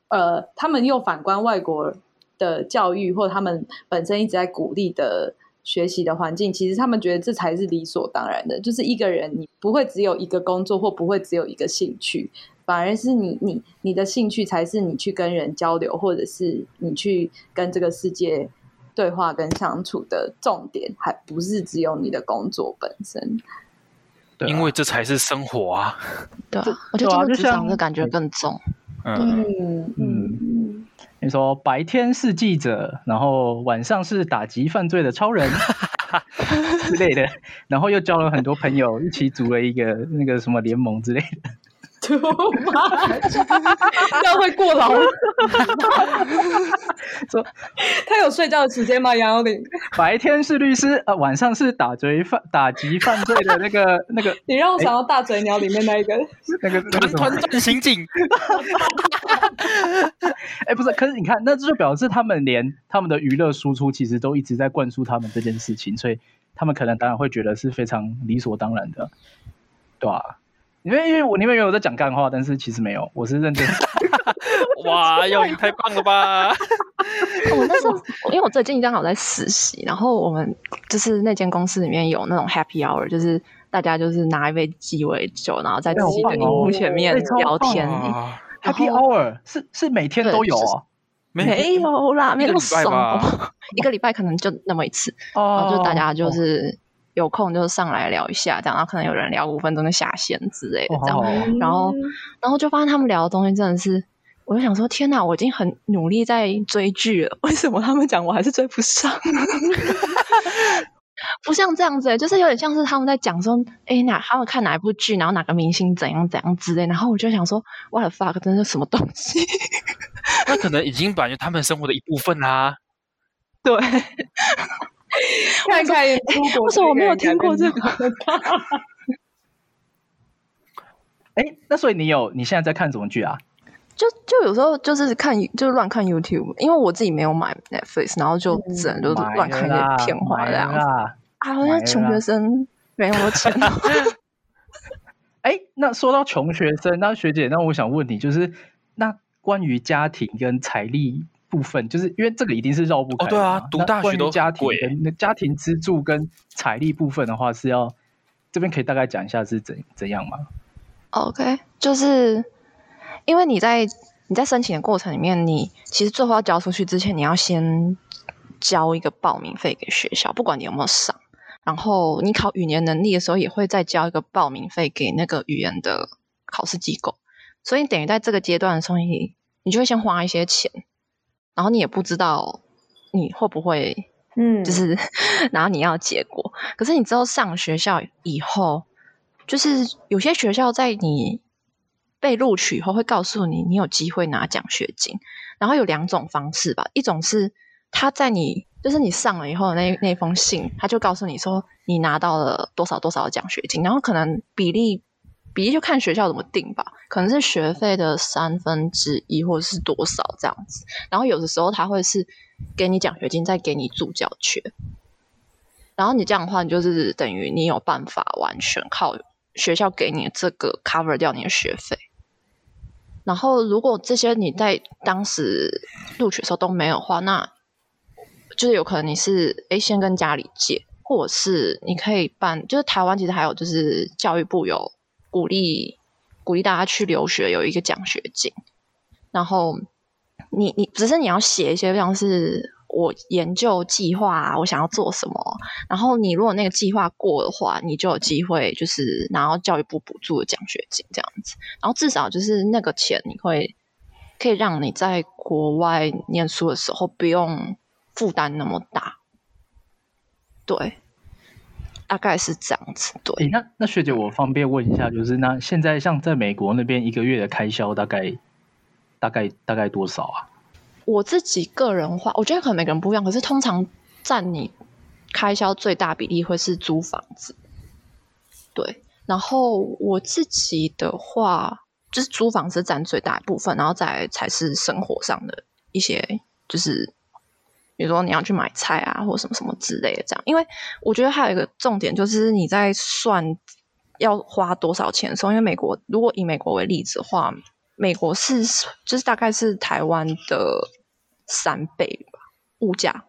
呃，他们又反观外国的教育，或他们本身一直在鼓励的。学习的环境，其实他们觉得这才是理所当然的。就是一个人，你不会只有一个工作，或不会只有一个兴趣，反而是你、你、你的兴趣才是你去跟人交流，或者是你去跟这个世界对话跟相处的重点，还不是只有你的工作本身。对啊、因为这才是生活啊！对啊，我觉得进入职场的感觉更重。嗯嗯嗯，你说白天是记者，然后晚上是打击犯罪的超人 之类的，然后又交了很多朋友，一起组了一个那个什么联盟之类的。这样 会过劳。说他有睡觉的时间吗？杨友玲，白天是律师，呃，晚上是打贼犯、打击犯罪的那个 那个。你让我想到大嘴鸟里面那一个，那个团团转刑警。哎，不是，可是你看，那这就表示他们连他们的娱乐输出其实都一直在灌输他们这件事情，所以他们可能当然会觉得是非常理所当然的，对吧、啊？因为因为我你们以为我在讲干话，但是其实没有，我是认真。哇哟，你太棒了吧！我那时候因为我最近刚好在实习，然后我们就是那间公司里面有那种 happy hour，就是大家就是拿一杯鸡尾酒，然后在自己的荧幕前面聊天。happy hour 是是每天都有啊？没有啦，没有什么，一个礼拜可能就那么一次，然后就大家就是。有空就上来聊一下，这样，然后可能有人聊五分钟就下线之类的，这样，哦、然后，然后就发现他们聊的东西真的是，我就想说，天哪，我已经很努力在追剧了，为什么他们讲我还是追不上？不像这样子，就是有点像是他们在讲说，哎，哪他们看哪一部剧，然后哪个明星怎样怎样之类，然后我就想说，What the fuck，真是什么东西？那可能已经感觉他们生活的一部分啦、啊。对。看看出国，为什么我没有听过这个？哎，那所以你有你现在在看什么剧啊？就就有时候就是看，就是乱看 YouTube，因为我自己没有买 Netflix，然后就只能就是乱看一些片花这样子。啊，好像穷学生没有钱。哎，那说到穷学生，那学姐，那我想问你，就是那关于家庭跟财力。部分就是因为这个一定是绕不开。哦，对啊，读大学都家庭跟家庭资助跟财力部分的话，是要这边可以大概讲一下是怎怎样吗？OK，就是因为你在你在申请的过程里面，你其实最后要交出去之前，你要先交一个报名费给学校，不管你有没有上。然后你考语言能力的时候，也会再交一个报名费给那个语言的考试机构。所以你等于在这个阶段的时候，你你就会先花一些钱。然后你也不知道你会不会，嗯，就是，然后你要结果。可是你之后上学校以后，就是有些学校在你被录取以后会告诉你，你有机会拿奖学金。然后有两种方式吧，一种是他在你就是你上了以后的那那封信，他就告诉你说你拿到了多少多少的奖学金，然后可能比例。比例就看学校怎么定吧，可能是学费的三分之一或者是多少这样子。然后有的时候他会是给你奖学金，再给你助教缺。然后你这样的话，你就是等于你有办法完全靠学校给你这个 cover 掉你的学费。然后如果这些你在当时录取的时候都没有的话，那就是有可能你是诶先跟家里借，或者是你可以办，就是台湾其实还有就是教育部有。鼓励鼓励大家去留学，有一个奖学金。然后你你只是你要写一些像是我研究计划，我想要做什么。然后你如果那个计划过的话，你就有机会就是拿到教育部补助的奖学金这样子。然后至少就是那个钱，你会可以让你在国外念书的时候不用负担那么大。对。大概是这样子，对。那那学姐，我方便问一下，就是那现在像在美国那边一个月的开销大概大概大概多少啊？我自己个人话，我觉得可能每个人不一样，可是通常占你开销最大比例会是租房子。对，然后我自己的话，就是租房子占最大一部分，然后再才是生活上的一些，就是。比如说你要去买菜啊，或什么什么之类的，这样。因为我觉得还有一个重点，就是你在算要花多少钱的时候，因为美国如果以美国为例子的话，美国是就是大概是台湾的三倍吧，物价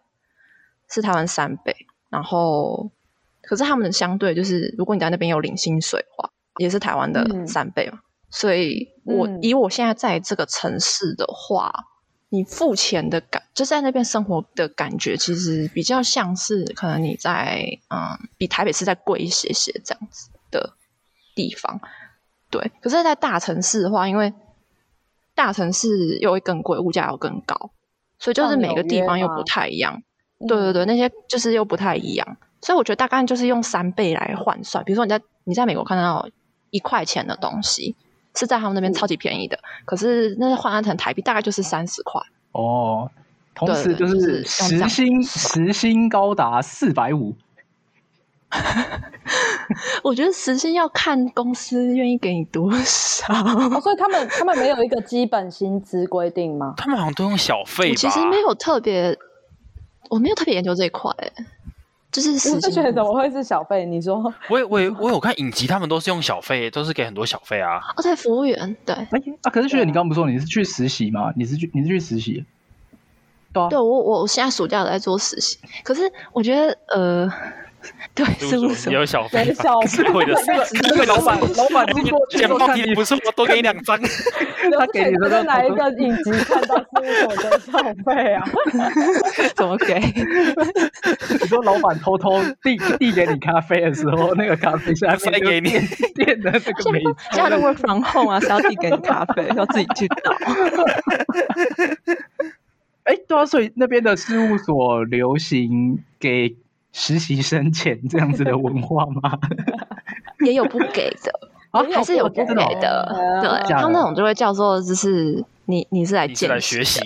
是台湾三倍。然后，可是他们的相对就是，如果你在那边有领薪水的话，也是台湾的三倍嘛。嗯、所以我，我以我现在在这个城市的话。你付钱的感，就在那边生活的感觉，其实比较像是可能你在嗯，比台北市再贵一些些这样子的地方。对，可是，在大城市的话，因为大城市又会更贵，物价又更高，所以就是每个地方又不太一样。对对对，那些就是又不太一样，所以我觉得大概就是用三倍来换算。比如说你在你在美国看到一块钱的东西。是在他们那边超级便宜的，嗯、可是那换算成台币大概就是三十块哦。同时就是时薪时薪高达四百五。我觉得时薪要看公司愿意给你多少，哦、所以他们他们没有一个基本薪资规定吗？他们好像都用小费？其实没有特别，我没有特别研究这一块。就是我就觉得怎么会是小费？你说，我我我有看影集，他们都是用小费，都是给很多小费啊。哦，对，服务员对。哎啊，可是学姐，你刚刚不是说你是去实习吗？你是去你是去实习？对啊，对我我现在暑假有在做实习，可是我觉得呃。对，是不是有小费？小费会的，那个老板，老板经过简报题不是我多给你两张，他给你的哪一个影集看到事务所的小费啊？怎么给？你说老板偷偷递递给你咖啡的时候，那个咖啡下面给你垫的这个美，现在 work from home 啊，是要递给你咖啡，要自己去倒。哎，对啊，所以那边的事务所流行给。实习生钱这样子的文化吗？也有不给的，啊、还是有不给的。哦、对，他们那种就会叫做，就是你你是来见习学习，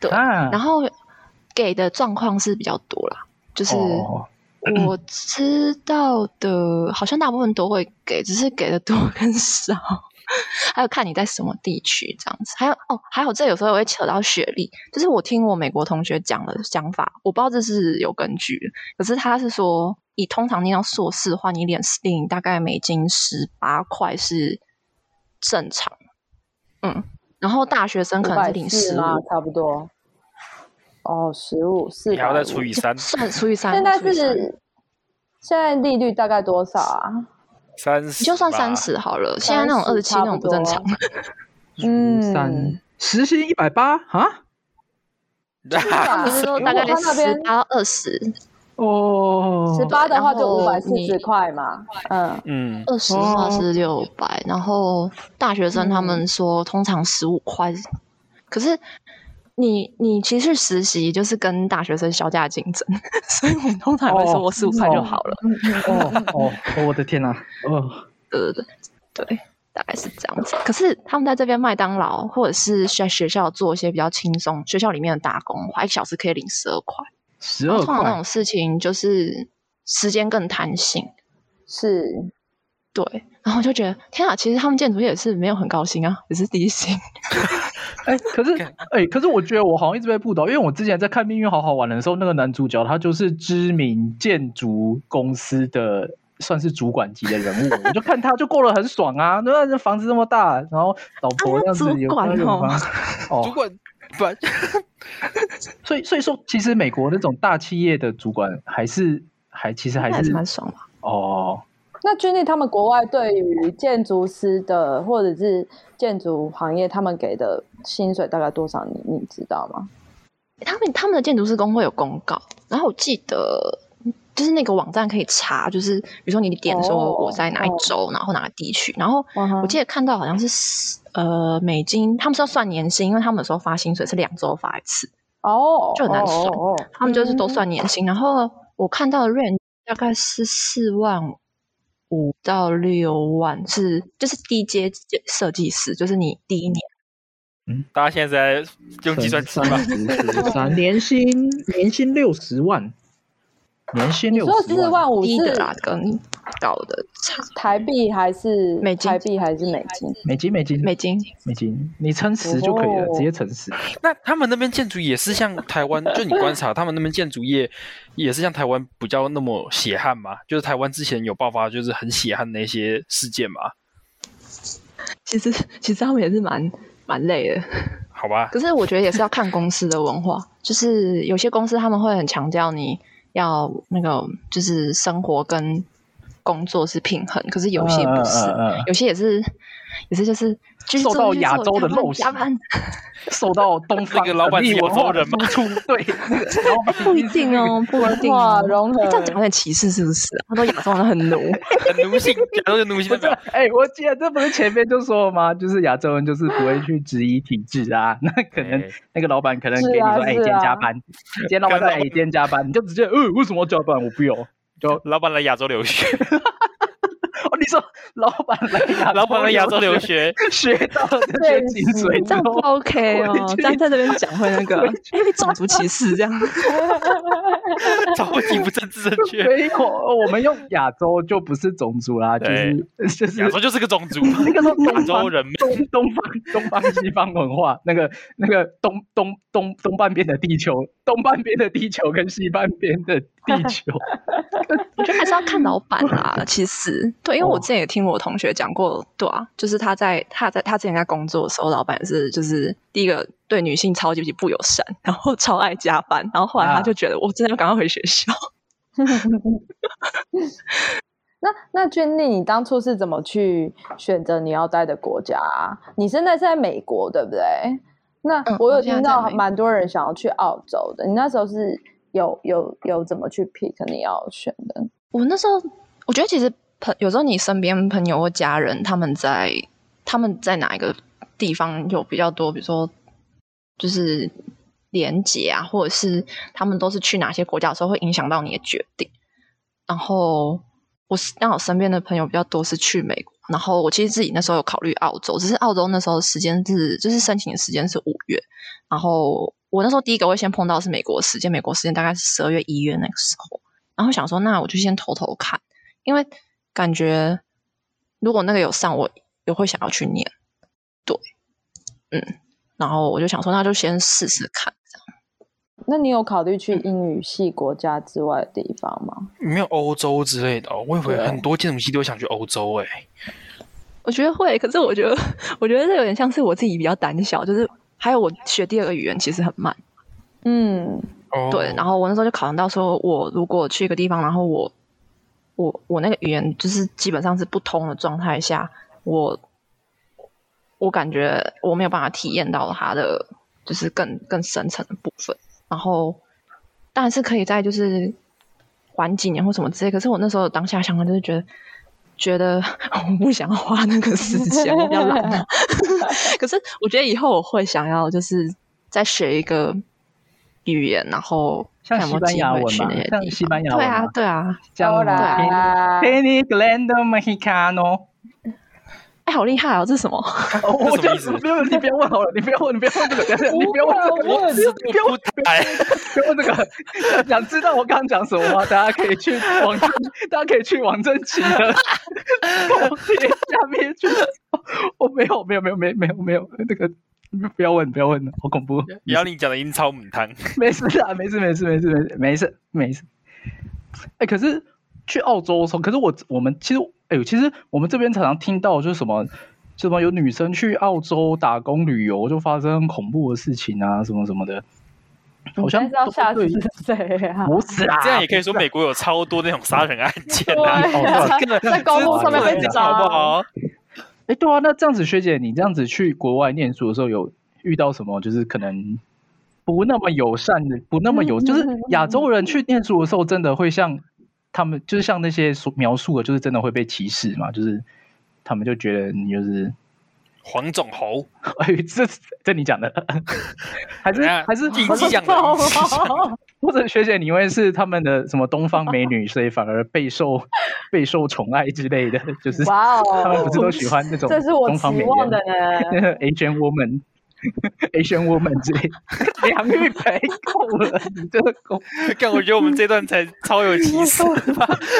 对。啊、然后给的状况是比较多啦，就是我知道的，好像大部分都会给，只是给的多跟少。还有看你在什么地区这样子，还有哦，还有这有时候也会扯到学历，就是我听我美国同学讲的想法，我不知道这是有根据的，可是他是说，你通常念到硕士的话，你领领大概美金十八块是正常，嗯，然后大学生可能是领十五，差不多，哦，十五四，你还要再除以三，算除以三，现在是现在利率大概多少啊？三十，你就算三十好了。现在那种二十七那种不正常。嗯，三时薪一百八啊？不是说大概十八到二十哦。十八的话就五百四十块嘛。嗯嗯，二十的话是六百。然后大学生他们说通常十五块，可是。你你其实实习就是跟大学生削价竞争，所以我们通常会说我十五块就好了。哦哦，哦，我的天哪！哦，对对对对，大概是这样子。可是他们在这边麦当劳或者是在学校做一些比较轻松，学校里面的打工，花一个小时可以领十二块。十二块。通常那种事情就是时间更弹性。是。对，然后就觉得天啊，其实他们建筑业也是没有很高薪啊，也是低薪。哎，可是哎，可是我觉得我好像一直被误导，因为我之前在看《命运好好玩》的时候，那个男主角他就是知名建筑公司的算是主管级的人物，我就看他就过得很爽啊，那那房子这么大，然后老婆这样子有管哦，哦，主管不，所以所以说，其实美国那种大企业的主管还是还其实还是，还是蛮爽的哦。那君丽他们国外对于建筑师的或者是建筑行业，他们给的薪水大概多少？你你知道吗？他们他们的建筑师工会有公告，然后我记得就是那个网站可以查，就是比如说你点说我在哪一州，oh, oh. 然后哪个地区，然后我记得看到好像是呃美金，他们是要算年薪，因为他们有时候发薪水是两周发一次哦，oh, 就很难算，oh, oh, oh. 他们就是都算年薪，然后我看到的 range 大概是四万。五到六万是就是低阶设计师，就是你第一年。嗯，大家现在在用计算机吗？年薪年薪六十万。年薪六十万，四万五低的啦，跟高的差。台币还是美金？台币还是美金？美金，美金，美金，美金。你乘十就可以了，直接乘十。那他们那边建筑也是像台湾？就你观察，他们那边建筑业也是像台湾比较那么血汗吗？就是台湾之前有爆发，就是很血汗那些事件吗？其实，其实他们也是蛮蛮累的。好吧。可是我觉得也是要看公司的文化，就是有些公司他们会很强调你。要那个就是生活跟工作是平衡，可是有些不是，嗯嗯嗯、有些也是也是就是。受到亚洲的陋习，受到东方的个老板是亚洲人吗？对，不一定哦，不一定哦。融合这样讲有点歧视，是不是？他说亚洲人很奴，很奴性，亚洲人奴性。哎，我记得这不是前面就说了吗？就是亚洲人就是不会去质疑体制啊。那可能那个老板可能给你说，哎，今天加班，今天老板说，哎，今天加班，你就直接，呃，为什么要加班？我不要。就老板来亚洲留学。哦，你说老板来亚，老板来亚洲留学，学到这些精髓，这样不 OK 哦？这样在这边讲会那个种族歧视，这样 超级不政治正确。没有，我们用亚洲就不是种族啦，就是就是亚洲就是个种族。那个是亚洲人，东东方东方西方文化，那个那个东东东东半边的地球，东半边的地球跟西半边的地球，我觉得还是要看老板啦。其实。对，因为我之前也听我同学讲过，对啊，就是他在他在他之前在工作的时候，老板是就是第一个对女性超级不友善，然后超爱加班，然后后来他就觉得我真的要赶快回学校。那那俊丽，你当初是怎么去选择你要待的国家啊？你现在是在美国，对不对？那我有听到蛮多人想要去澳洲的，你那时候是有有有怎么去 pick 你要选的？我那时候我觉得其实。朋有时候你身边朋友或家人他们在他们在哪一个地方有比较多，比如说就是连结啊，或者是他们都是去哪些国家的时候，会影响到你的决定。然后我让我身边的朋友比较多是去美国，然后我其实自己那时候有考虑澳洲，只是澳洲那时候时间是就是申请的时间是五月，然后我那时候第一个会先碰到是美国时间，美国时间大概是十二月一月那个时候，然后想说那我就先偷偷看，因为。感觉如果那个有上，我也会想要去念。对，嗯，然后我就想说，那就先试试看。这样，那你有考虑去英语系国家之外的地方吗？没有欧洲之类的哦，我以为很多建筑系都想去欧洲诶。我觉得会，可是我觉得，我觉得这有点像是我自己比较胆小，就是还有我学第二个语言其实很慢。嗯，对。然后我那时候就考虑到说，我如果去一个地方，然后我。我我那个语言就是基本上是不通的状态下，我我感觉我没有办法体验到它的就是更更深层的部分。然后当然是可以在就是缓几年或什么之类，可是我那时候当下想法就是觉得觉得我不想花那个时间，我比较懒。可是我觉得以后我会想要就是再学一个语言，然后。像西班牙文嘛，像西班牙文，对啊，对啊，这样啦。Peniglando Mexicano，哎，好厉害哦！这是什么？我就不用，你不要问好了，你不要问，你不要问这个，你不要问这个，我不要，不要问这个。想知道我刚刚讲什么吗？大家可以去网，大家可以去王正奇的下面去。我没有，没有，没有，没有，没有，没有那个。不要问，不要问了，好恐怖！姚玲讲的英超母汤，没事啊，没事，没事，没事，没事，没事，没事。哎，可是去澳洲的时候，可是我我们其实，哎呦，其实我们这边常常听到就是什么，什么有女生去澳洲打工旅游就发生恐怖的事情啊，什么什么的，好像要吓死谁啊？不是啊，这样也可以说美国有超多那种杀人案件啊，在公路上面被抓，好不好？哎，对啊，那这样子，学姐，你这样子去国外念书的时候，有遇到什么？就是可能不那么友善的，不那么友，就是亚洲人去念书的时候，真的会像他们，就是像那些所描述的，就是真的会被歧视嘛？就是他们就觉得你就是黄种猴。哎，这这你讲的，还是还是挺讲的。或者学姐，你因为是他们的什么东方美女，所以反而备受备受宠爱之类的，就是哇哦，他们不是都喜欢那种东方美女的呢？Asian woman，Asian woman 之类，梁玉培够了，你这个够。但我觉得我们这段才超有歧视，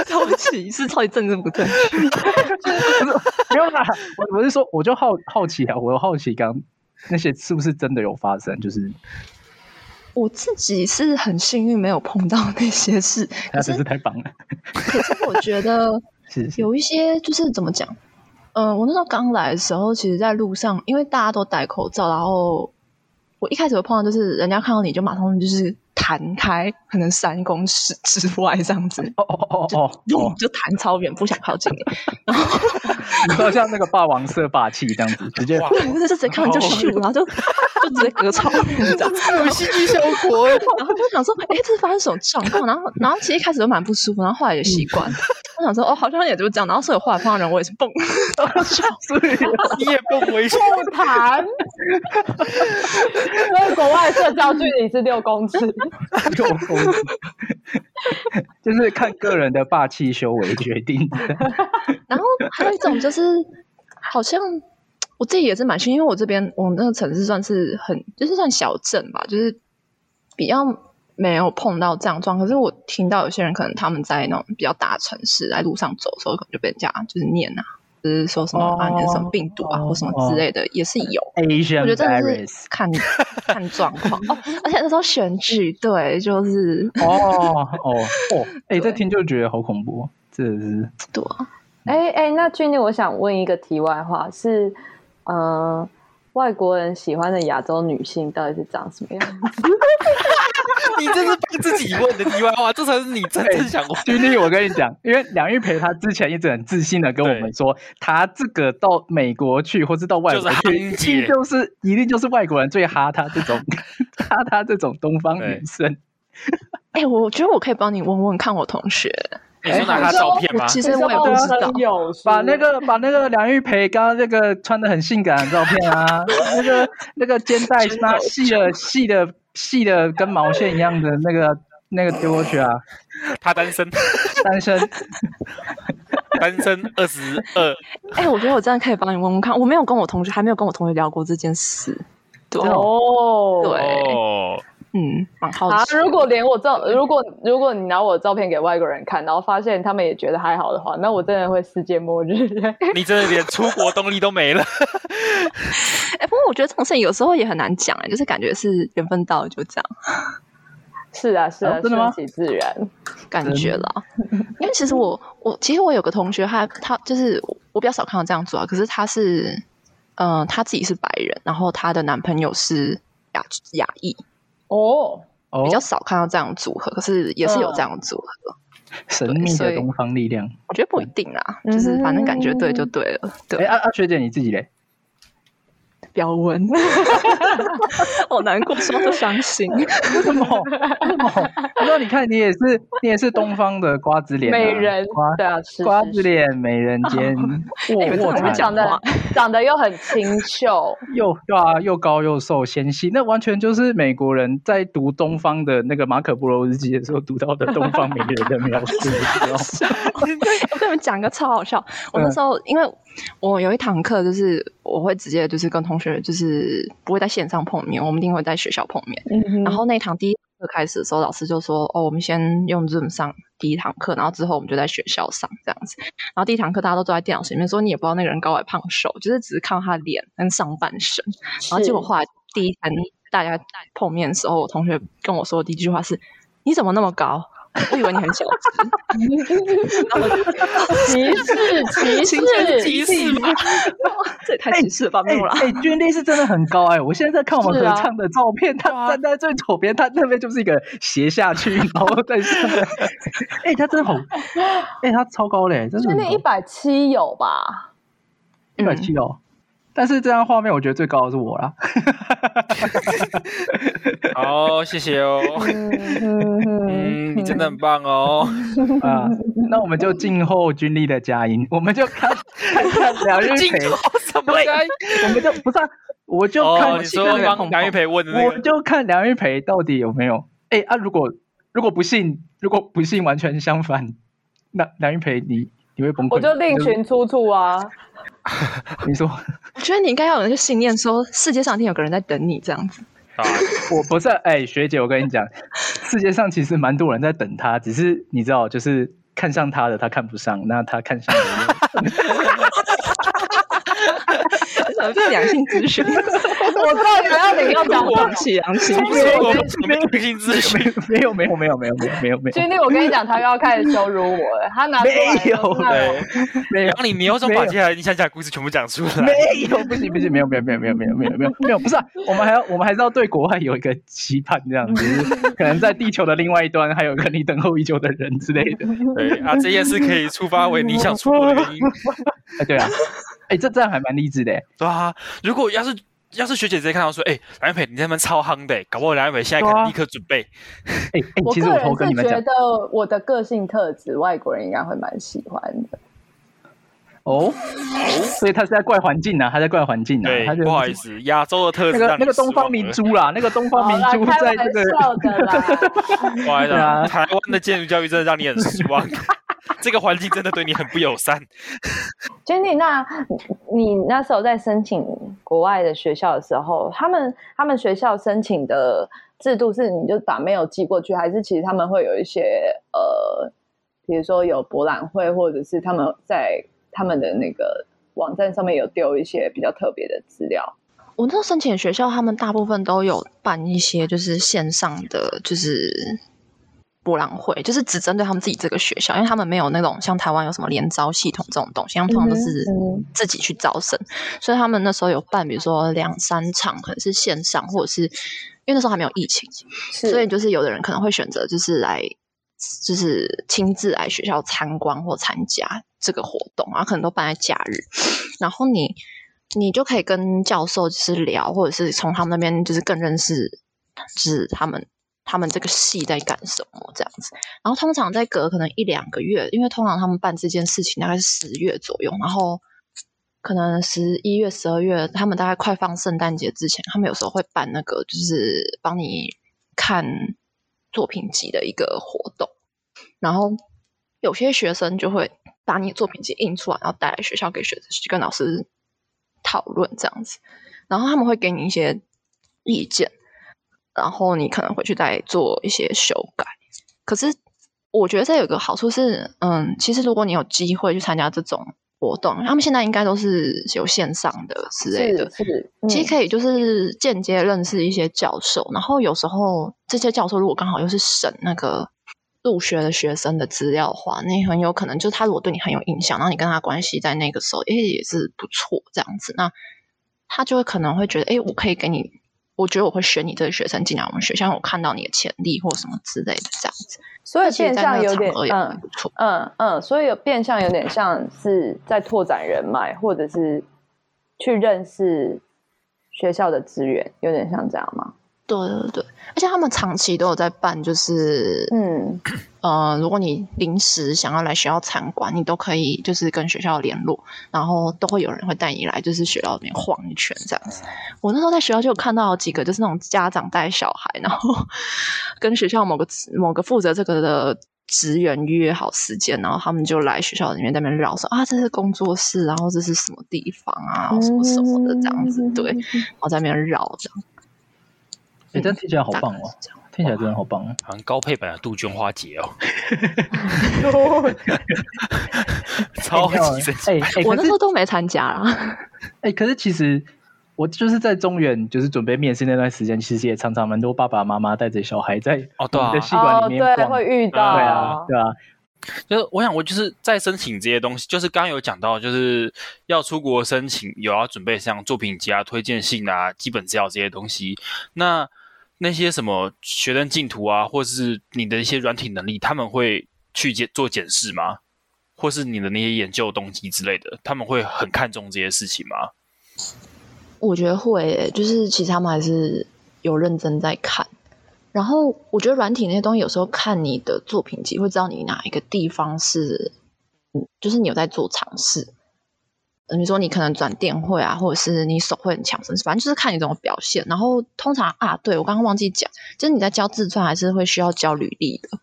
超歧视，超级政治不正确。不用啦，我我是说，我就好好奇啊，我好奇刚那些是不是真的有发生，就是。我自己是很幸运，没有碰到那些事。那真是太棒了。可是我觉得 有一些就是怎么讲？嗯、呃，我那时候刚来的时候，其实在路上，因为大家都戴口罩，然后我一开始会碰到，就是人家看到你就马上就是弹开，可能三公尺之外这样子。哦哦哦哦，就就弹超远，不想靠近你。然后 你说像那个霸王色霸气这样子，直接哇，不是，就直接看到就咻，然后就就直接隔超远有 戏剧效果。然后就想说，哎，这是发生什么状况？然后然后其实一开始都蛮不舒服，然后后来也习惯。我想说，哦，好像也就这样。然后所以后来碰到人，我也是蹦，所以 你也蹦回去不弹。因为国外社交距离是六公尺，六公尺，就是看个人的霸气修为决定的。然后还有一种就是，好像我自己也是蛮幸运，因为我这边我们那个城市算是很，就是算小镇吧，就是比较没有碰到这样状况。可是我听到有些人可能他们在那种比较大城市，在路上走的时候，可能就被人家就是念啊。就是说什么啊，你什么病毒啊，或什么之类的，也是有。Asian 我觉得真的是看看状况哦。而且那时候选举，对，就是哦哦哦，哎，这听就觉得好恐怖，这是对。哎哎，那俊丽，我想问一个题外话，是呃，外国人喜欢的亚洲女性到底是长什么样子？你这是帮自己问的题外话，这才是你真正想问。君妮，我跟你讲，因为梁玉培他之前一直很自信的跟我们说，他这个到美国去，或是到外国去，一定就是一定就是外国人最哈他这种哈他这种东方女生。哎，我觉得我可以帮你问问看我同学，你说拿他照片吗？其实我也不知道。把那个把那个梁玉培刚刚那个穿的很性感的照片啊，那个那个肩带那细的细的。细的跟毛线一样的那个那个丢过去啊！他单身，单身，单身二十二。哎，我觉得我真的可以帮你问问看，我没有跟我同学，还没有跟我同学聊过这件事。对哦，对，嗯，蛮好奇。如果连我照，如果如果你拿我的照片给外国人看，然后发现他们也觉得还好的话，那我真的会世界末日。你真的连出国动力都没了。哎，不过我觉得这种事情有时候也很难讲哎，就是感觉是缘分到了就这样。是啊，是啊，真的吗？顺其自然感觉啦。因为其实我我其实我有个同学，他他就是我比较少看到这样做啊。可是他是嗯，他自己是白人，然后他的男朋友是亚亚裔哦，比较少看到这样组合，可是也是有这样组合。神秘的东方力量，我觉得不一定啦，就是反正感觉对就对了。对，哎，阿阿学姐你自己嘞？标文，好难过，说不伤心。为什么？我说你看，你也是，你也是东方的瓜子脸，美人，对啊，瓜子脸，美人尖，卧卧蚕，长得长得又很清秀，又对啊，又高又瘦纤细，那完全就是美国人在读东方的那个马可波罗日记的时候读到的东方美人的描述。我跟你们讲个超好笑，我那时候因为。我有一堂课，就是我会直接就是跟同学，就是不会在线上碰面，我们一定会在学校碰面。嗯、然后那堂第一课开始的时候，老师就说：“哦，我们先用 Zoom 上第一堂课，然后之后我们就在学校上这样子。”然后第一堂课大家都坐在电脑前面，说你也不知道那个人高矮胖瘦，就是只是看到他脸跟上半身。然后结果后来第一天大家碰面的时候，我同学跟我说的第一句话是：“你怎么那么高？”我以为你很小只，歧视歧视歧视吗？这也太歧视了吧！没有啦，哎，君丽是真的很高哎！我现在在看我们合唱的照片，他站在最左边，他那边就是一个斜下去，然后在上面。哎，他真的好，哎，他超高嘞，真的。君丽一百七有吧？一百七哦。但是这张画面，我觉得最高的是我啦。好，谢谢哦。嗯，你真的很棒哦。啊，那我们就静候军力的佳音，我们就看看看梁玉培。什么佳音？我们就不是，我就看你说帮梁玉培问的那个，我就看梁玉培到底有没有。哎啊，如果如果不信，如果不信完全相反，那梁玉培你你会崩溃？我就另寻出处啊。你说，我觉得你应该要有那个信念，说世界上一定有个人在等你这样子。啊，我不是哎、学姐，我跟你讲，世界上其实蛮多人在等他，只是你知道，就是看上他的他看不上，那他看上。什么是两性咨询？我知道你要你要讲放弃两性，没有没有两性咨询，没有没有没有没有没有没有没有。君弟，我跟你讲，他又要开始羞辱我了。他拿出来没有对，没有然后你你有种把接下来你想讲的故事全部讲出来。没有，不行不行，没有没有没有没有没有没有没有没有，不是啊，我们还要我们还是要对国外有一个期盼，这样子，可能在地球的另外一端还有个你等候已久的人之类的。对啊，这件事可以触发为你想出国的原因。哎，对啊，哎，这这样还蛮励志的，对啊。如果要是要是学姐直接看到说，哎，蓝月培你在那边超夯的，搞不好蓝月培现在可能立刻准备。哎哎，其实我偷跟你们讲，觉得我的个性特质，外国人应该会蛮喜欢的。哦，所以他是在怪环境呢，他在怪环境呢。对，他就不好意思，亚洲的特质。那个那个东方明珠啦，那个东方明珠在这个。不好意思啊，台湾的建筑教育真的让你很失望。这个环境真的对你很不友善。Jenny，那你那时候在申请国外的学校的时候，他们他们学校申请的制度是，你就把 mail 寄过去，还是其实他们会有一些呃，比如说有博览会，或者是他们在。他们的那个网站上面有丢一些比较特别的资料。我那申请学校，他们大部分都有办一些就是线上的就是博览会，就是只针对他们自己这个学校，因为他们没有那种像台湾有什么联招系统这种东西，他们通常都是自己去招生，所以他们那时候有办，比如说两三场，可能是线上，或者是因为那时候还没有疫情，所以就是有的人可能会选择就是来。就是亲自来学校参观或参加这个活动啊，可能都办在假日，然后你你就可以跟教授就是聊，或者是从他们那边就是更认识，就是他们他们这个系在干什么这样子。然后通常在隔可能一两个月，因为通常他们办这件事情大概是十月左右，然后可能十一月、十二月，他们大概快放圣诞节之前，他们有时候会办那个就是帮你看。作品集的一个活动，然后有些学生就会把你作品集印出来，然后带来学校给学生去跟老师讨论这样子，然后他们会给你一些意见，然后你可能回去再做一些修改。可是我觉得这有个好处是，嗯，其实如果你有机会去参加这种。活动，他们现在应该都是有线上的之类的，是，是、嗯，其实可以就是间接认识一些教授，然后有时候这些教授如果刚好又是审那个入学的学生的资料的话，那很有可能就是他如果对你很有印象，然后你跟他关系在那个时候，哎，也是不错这样子，那他就会可能会觉得，哎，我可以给你，我觉得我会选你这个学生进来我们学校，我看到你的潜力或什么之类的这样子。所以变相有点嗯嗯嗯，所以有变相有点像是在拓展人脉，或者是去认识学校的资源，有点像这样吗？对对对，而且他们长期都有在办，就是嗯。呃，如果你临时想要来学校参观，你都可以就是跟学校联络，然后都会有人会带你来，就是学校里面晃一圈这样子。我那时候在学校就有看到几个，就是那种家长带小孩，然后 跟学校某个某个负责这个的职员约好时间，然后他们就来学校里面在那边绕说啊，这是工作室，然后这是什么地方啊，什么什么的这样子，对，然后在那边绕这样。哎，但听起来好棒哦！听起来真的好棒哦，好像高配版的杜鹃花节哦。超级神奇！哎，我那时候都没参加啦。哎，可是其实我就是在中原，就是准备面试那段时间，其实也常常蛮多爸爸妈妈带着小孩在哦，对啊，戏馆里面对，会遇到，对啊，对啊。就是我想，我就是在申请这些东西，就是刚刚有讲到，就是要出国申请，有要准备像作品集啊、推荐信啊、基本资料这些东西，那。那些什么学生竞图啊，或是你的一些软体能力，他们会去检做检视吗？或是你的那些研究动机之类的，他们会很看重这些事情吗？我觉得会、就是其实他们还是有认真在看。然后我觉得软体那些东西，有时候看你的作品集，会知道你哪一个地方是，就是你有在做尝试。你说你可能转电绘啊，或者是你手绘很强，反正就是看你怎么表现。然后通常啊，对，我刚刚忘记讲，就是你在教自传还是会需要教履历的，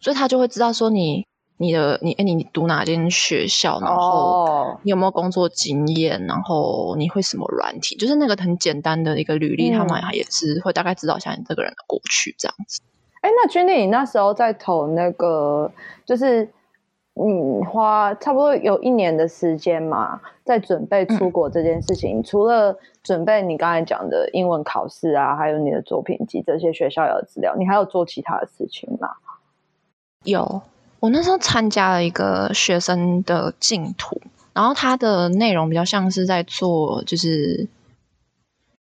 所以他就会知道说你你的你哎你你读哪间学校，然后你有没有工作经验，然后你会什么软体，就是那个很简单的一个履历，嗯、他们也是会大概知道一下你这个人的过去这样子。哎，那君丽，你那时候在投那个就是。你花差不多有一年的时间嘛，在准备出国这件事情。嗯、除了准备你刚才讲的英文考试啊，还有你的作品集这些学校有的资料，你还有做其他的事情吗？有，我那时候参加了一个学生的净土，然后它的内容比较像是在做，就是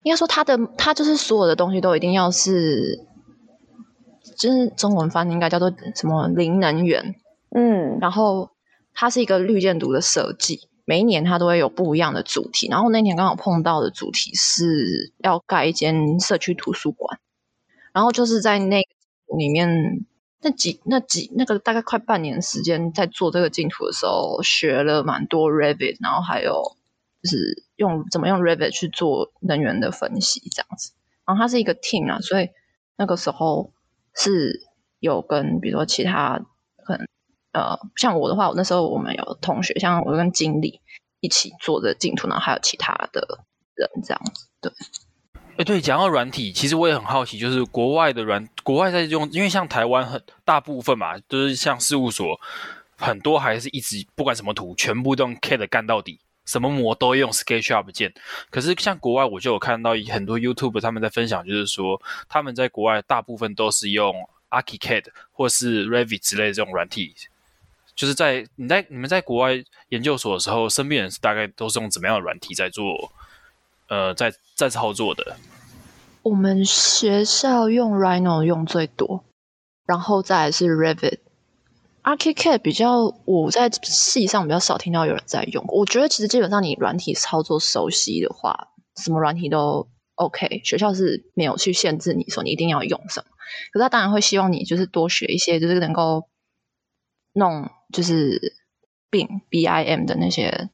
应该说它的它就是所有的东西都一定要是。就是中文翻译应该叫做什么零能源，嗯，然后它是一个绿建筑的设计，每一年它都会有不一样的主题。然后那年刚好碰到的主题是要盖一间社区图书馆，然后就是在那里面那几那几那个大概快半年时间在做这个竞图的时候，学了蛮多 Revit，然后还有就是用怎么用 Revit 去做能源的分析这样子。然后它是一个 team 啊，所以那个时候。是有跟比如说其他可能呃，像我的话，我那时候我们有同学，像我跟经理一起做的竞图，然后还有其他的人这样子。对，哎、对，讲到软体，其实我也很好奇，就是国外的软，国外在用，因为像台湾很大部分嘛，就是像事务所很多还是一直不管什么图，全部都用 CAD 干到底。什么模都用 SketchUp 建，可是像国外，我就有看到很多 YouTube 他们在分享，就是说他们在国外大部分都是用 ArchiCAD 或是 Revit 之类的这种软体。就是在你在你们在国外研究所的时候，身边人是大概都是用怎么样的软体在做？呃，在在操作的？我们学校用 Rhino 用最多，然后再是 Revit。ArchiCAD 比较，我在系上比较少听到有人在用。我觉得其实基本上你软体操作熟悉的话，什么软体都 OK。学校是没有去限制你说你一定要用什么，可是他当然会希望你就是多学一些，就是能够弄就是 BIM BIM 的那些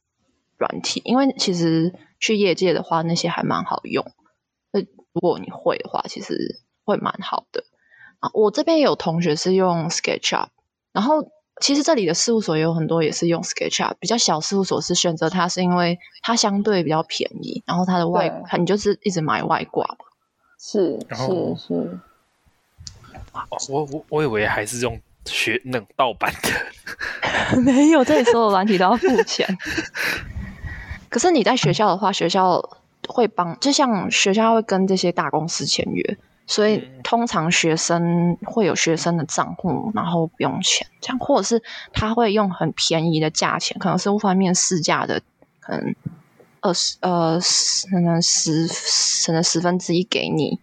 软体，因为其实去业界的话，那些还蛮好用。那如果你会的话，其实会蛮好的啊。我这边有同学是用 SketchUp。然后，其实这里的事务所也有很多也是用 SketchUp，比较小事务所是选择它，是因为它相对比较便宜，然后它的外，你就是一直买外挂嘛。是是是。我我我以为还是用学那种盗版的，没有，这里所有软体都要付钱。可是你在学校的话，学校会帮，就像学校会跟这些大公司签约。所以通常学生会有学生的账户，然后不用钱这样，或者是他会用很便宜的价钱，可能是外面市价的，可能二十呃，可能十可能十分之一给你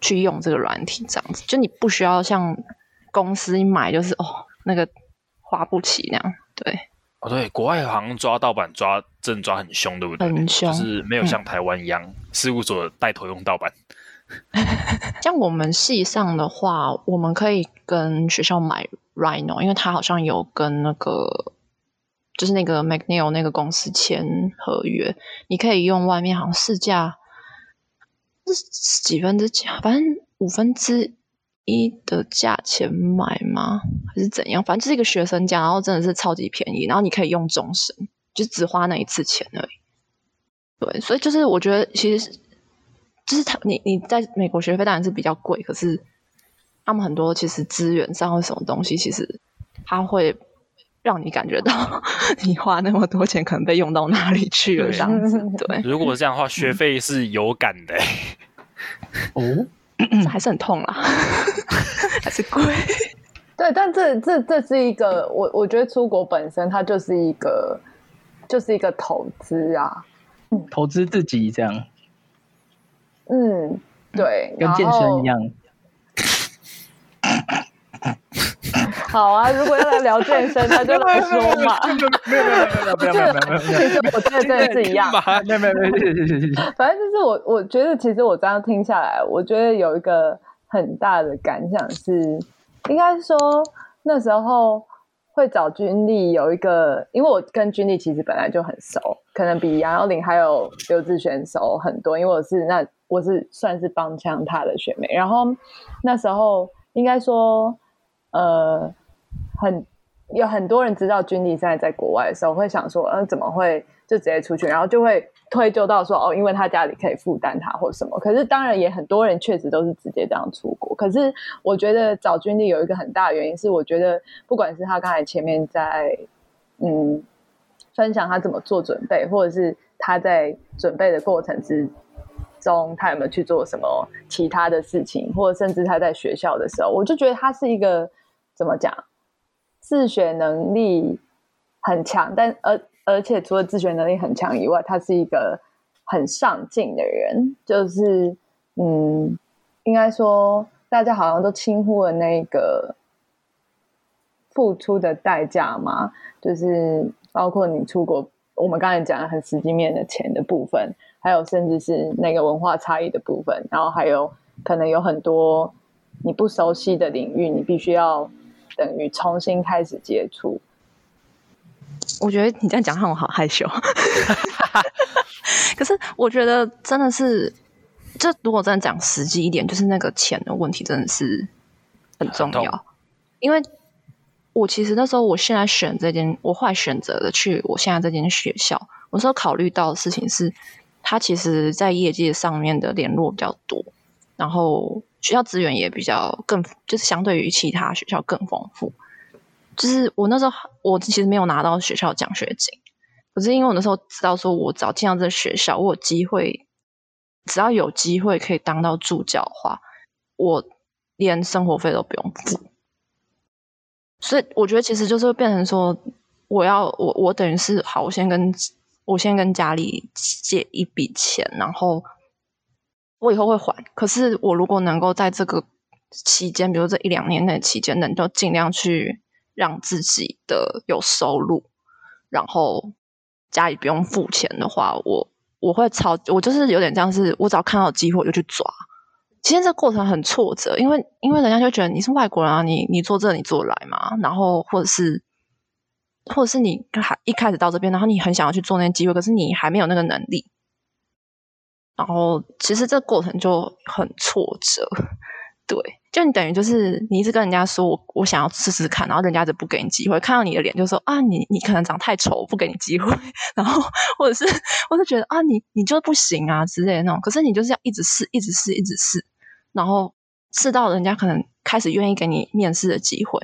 去用这个软体，这样子就你不需要像公司一买就是哦那个花不起那样，对。哦对，国外好像抓盗版抓真抓很凶，对不对？很凶，就是没有像台湾一样、嗯、事务所带头用盗版。像我们系上的话，我们可以跟学校买 Rhino，因为他好像有跟那个就是那个 McNeil 那个公司签合约，你可以用外面好像市价是几分之几，反正五分之一的价钱买吗？还是怎样？反正就是一个学生价，然后真的是超级便宜，然后你可以用终身，就只花那一次钱而已。对，所以就是我觉得其实。就是他，你你在美国学费当然是比较贵，可是他们很多其实资源上或什么东西，其实他会让你感觉到 你花那么多钱可能被用到哪里去了这样子。对，如果这样的话，学费是有感的。哦，这还是很痛啦，还是贵。对，但这这这是一个，我我觉得出国本身它就是一个就是一个投资啊，投资自己这样。嗯，对，跟健身一样。好啊，如果要来聊健身，那就来说嘛。没有没有没有没有没有没有，没有我对对是一样。没有没有没有没有没有。反正就是我，我觉得其实我刚刚听下来，我觉得有一个很大的感想是，应该说那时候会找军力有一个，因为我跟军力其实本来就很熟，可能比杨耀林还有刘志轩熟很多，因为我是那我是算是帮腔他的学妹。然后那时候应该说，呃。很有很多人知道军力现在在国外的时候，会想说，呃，怎么会就直接出去，然后就会推究到说，哦，因为他家里可以负担他或什么。可是当然也很多人确实都是直接这样出国。可是我觉得找军力有一个很大的原因是，我觉得不管是他刚才前面在嗯分享他怎么做准备，或者是他在准备的过程之中，他有没有去做什么其他的事情，或者甚至他在学校的时候，我就觉得他是一个怎么讲？自学能力很强，但而而且除了自学能力很强以外，他是一个很上进的人。就是嗯，应该说大家好像都轻忽了那个付出的代价嘛，就是包括你出国，我们刚才讲的很实际面的钱的部分，还有甚至是那个文化差异的部分，然后还有可能有很多你不熟悉的领域，你必须要。等于重新开始接触，我觉得你这样讲让我好害羞。可是我觉得真的是，这如果真的讲实际一点，就是那个钱的问题真的是很重要。因为我其实那时候，我现在选这间，我后来选择的去我现在这间学校，我说考虑到的事情是，他其实在业界上面的联络比较多，然后。学校资源也比较更，就是相对于其他学校更丰富。就是我那时候，我其实没有拿到学校奖学金，可是因为我那时候知道说，我只要进到这个学校，我有机会，只要有机会可以当到助教的话，我连生活费都不用付。所以我觉得其实就是变成说，我要我我等于是好，我先跟我先跟家里借一笔钱，然后。我以后会还，可是我如果能够在这个期间，比如这一两年内期间，能够尽量去让自己的有收入，然后家里不用付钱的话，我我会超，我就是有点像是，我只要看到机会我就去抓。其实这过程很挫折，因为因为人家就觉得你是外国人啊，你你做这你做来嘛，然后或者是或者是你还一开始到这边，然后你很想要去做那些机会，可是你还没有那个能力。然后其实这个过程就很挫折，对，就你等于就是你一直跟人家说我我想要试试看，然后人家就不给你机会，看到你的脸就说啊你你可能长太丑，不给你机会，然后或者是我就觉得啊你你就不行啊之类的那种，可是你就是要一直试，一直试，一直试，然后试到人家可能开始愿意给你面试的机会，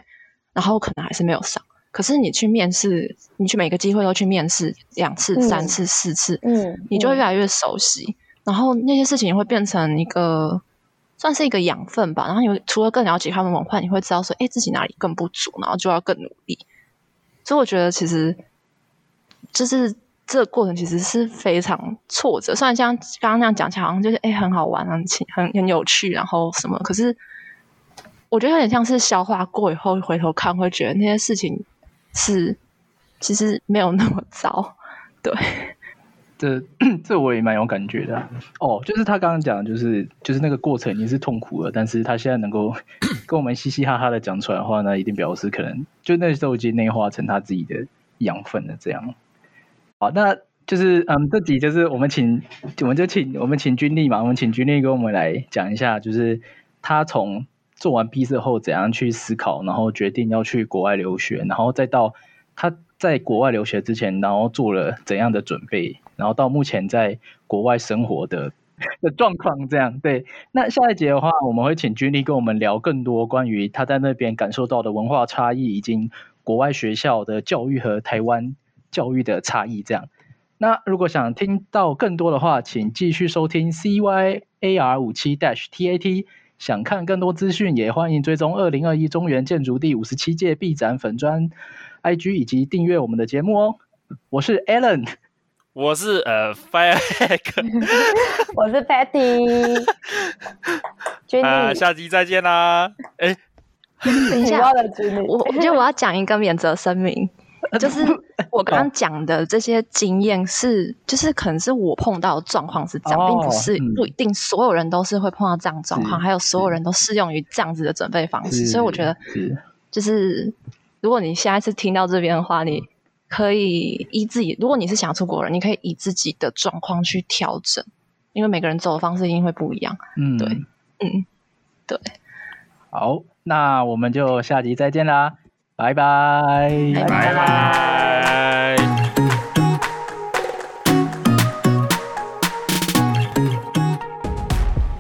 然后可能还是没有上，可是你去面试，你去每个机会都去面试两次、三次、四次，嗯，你就会越来越熟悉。然后那些事情会变成一个，算是一个养分吧。然后你除了更了解他们文化，你会知道说，哎，自己哪里更不足，然后就要更努力。所以我觉得，其实就是这个过程其实是非常挫折。虽然像刚刚那样讲起来，好像就是哎很好玩，很很很有趣，然后什么，可是我觉得有点像是消化过以后回头看，会觉得那些事情是其实没有那么糟，对。这 这我也蛮有感觉的哦，就是他刚刚讲，就是就是那个过程已经是痛苦了，但是他现在能够 跟我们嘻嘻哈哈的讲出来的话呢，一定表示可能就那时候已经内化成他自己的养分了。这样，好，那就是嗯，这集就是我们请，我们就请我们请军力嘛，我们请军力跟我们来讲一下，就是他从做完毕设后怎样去思考，然后决定要去国外留学，然后再到他在国外留学之前，然后做了怎样的准备。然后到目前在国外生活的 的状况，这样对。那下一节的话，我们会请君力跟我们聊更多关于他在那边感受到的文化差异，以及国外学校的教育和台湾教育的差异。这样。那如果想听到更多的话，请继续收听 CYAR 五七 Dash TAT。想看更多资讯，也欢迎追踪二零二一中原建筑第五十七届毕展粉专 IG 以及订阅我们的节目哦。我是 Alan。我是呃，Firehack，我是 Patty，啊，下集再见啦！哎，等一下，我我觉得我要讲一个免责声明，就是我刚刚讲的这些经验是，就是可能是我碰到的状况是这样，并不是不一定所有人都是会碰到这样状况，还有所有人都适用于这样子的准备方式，所以我觉得，就是如果你下一次听到这边的话，你。可以依自己，如果你是想出国人，你可以以自己的状况去调整，因为每个人走的方式一定会不一样。嗯，对，嗯，对。好，那我们就下集再见啦，拜拜，拜拜。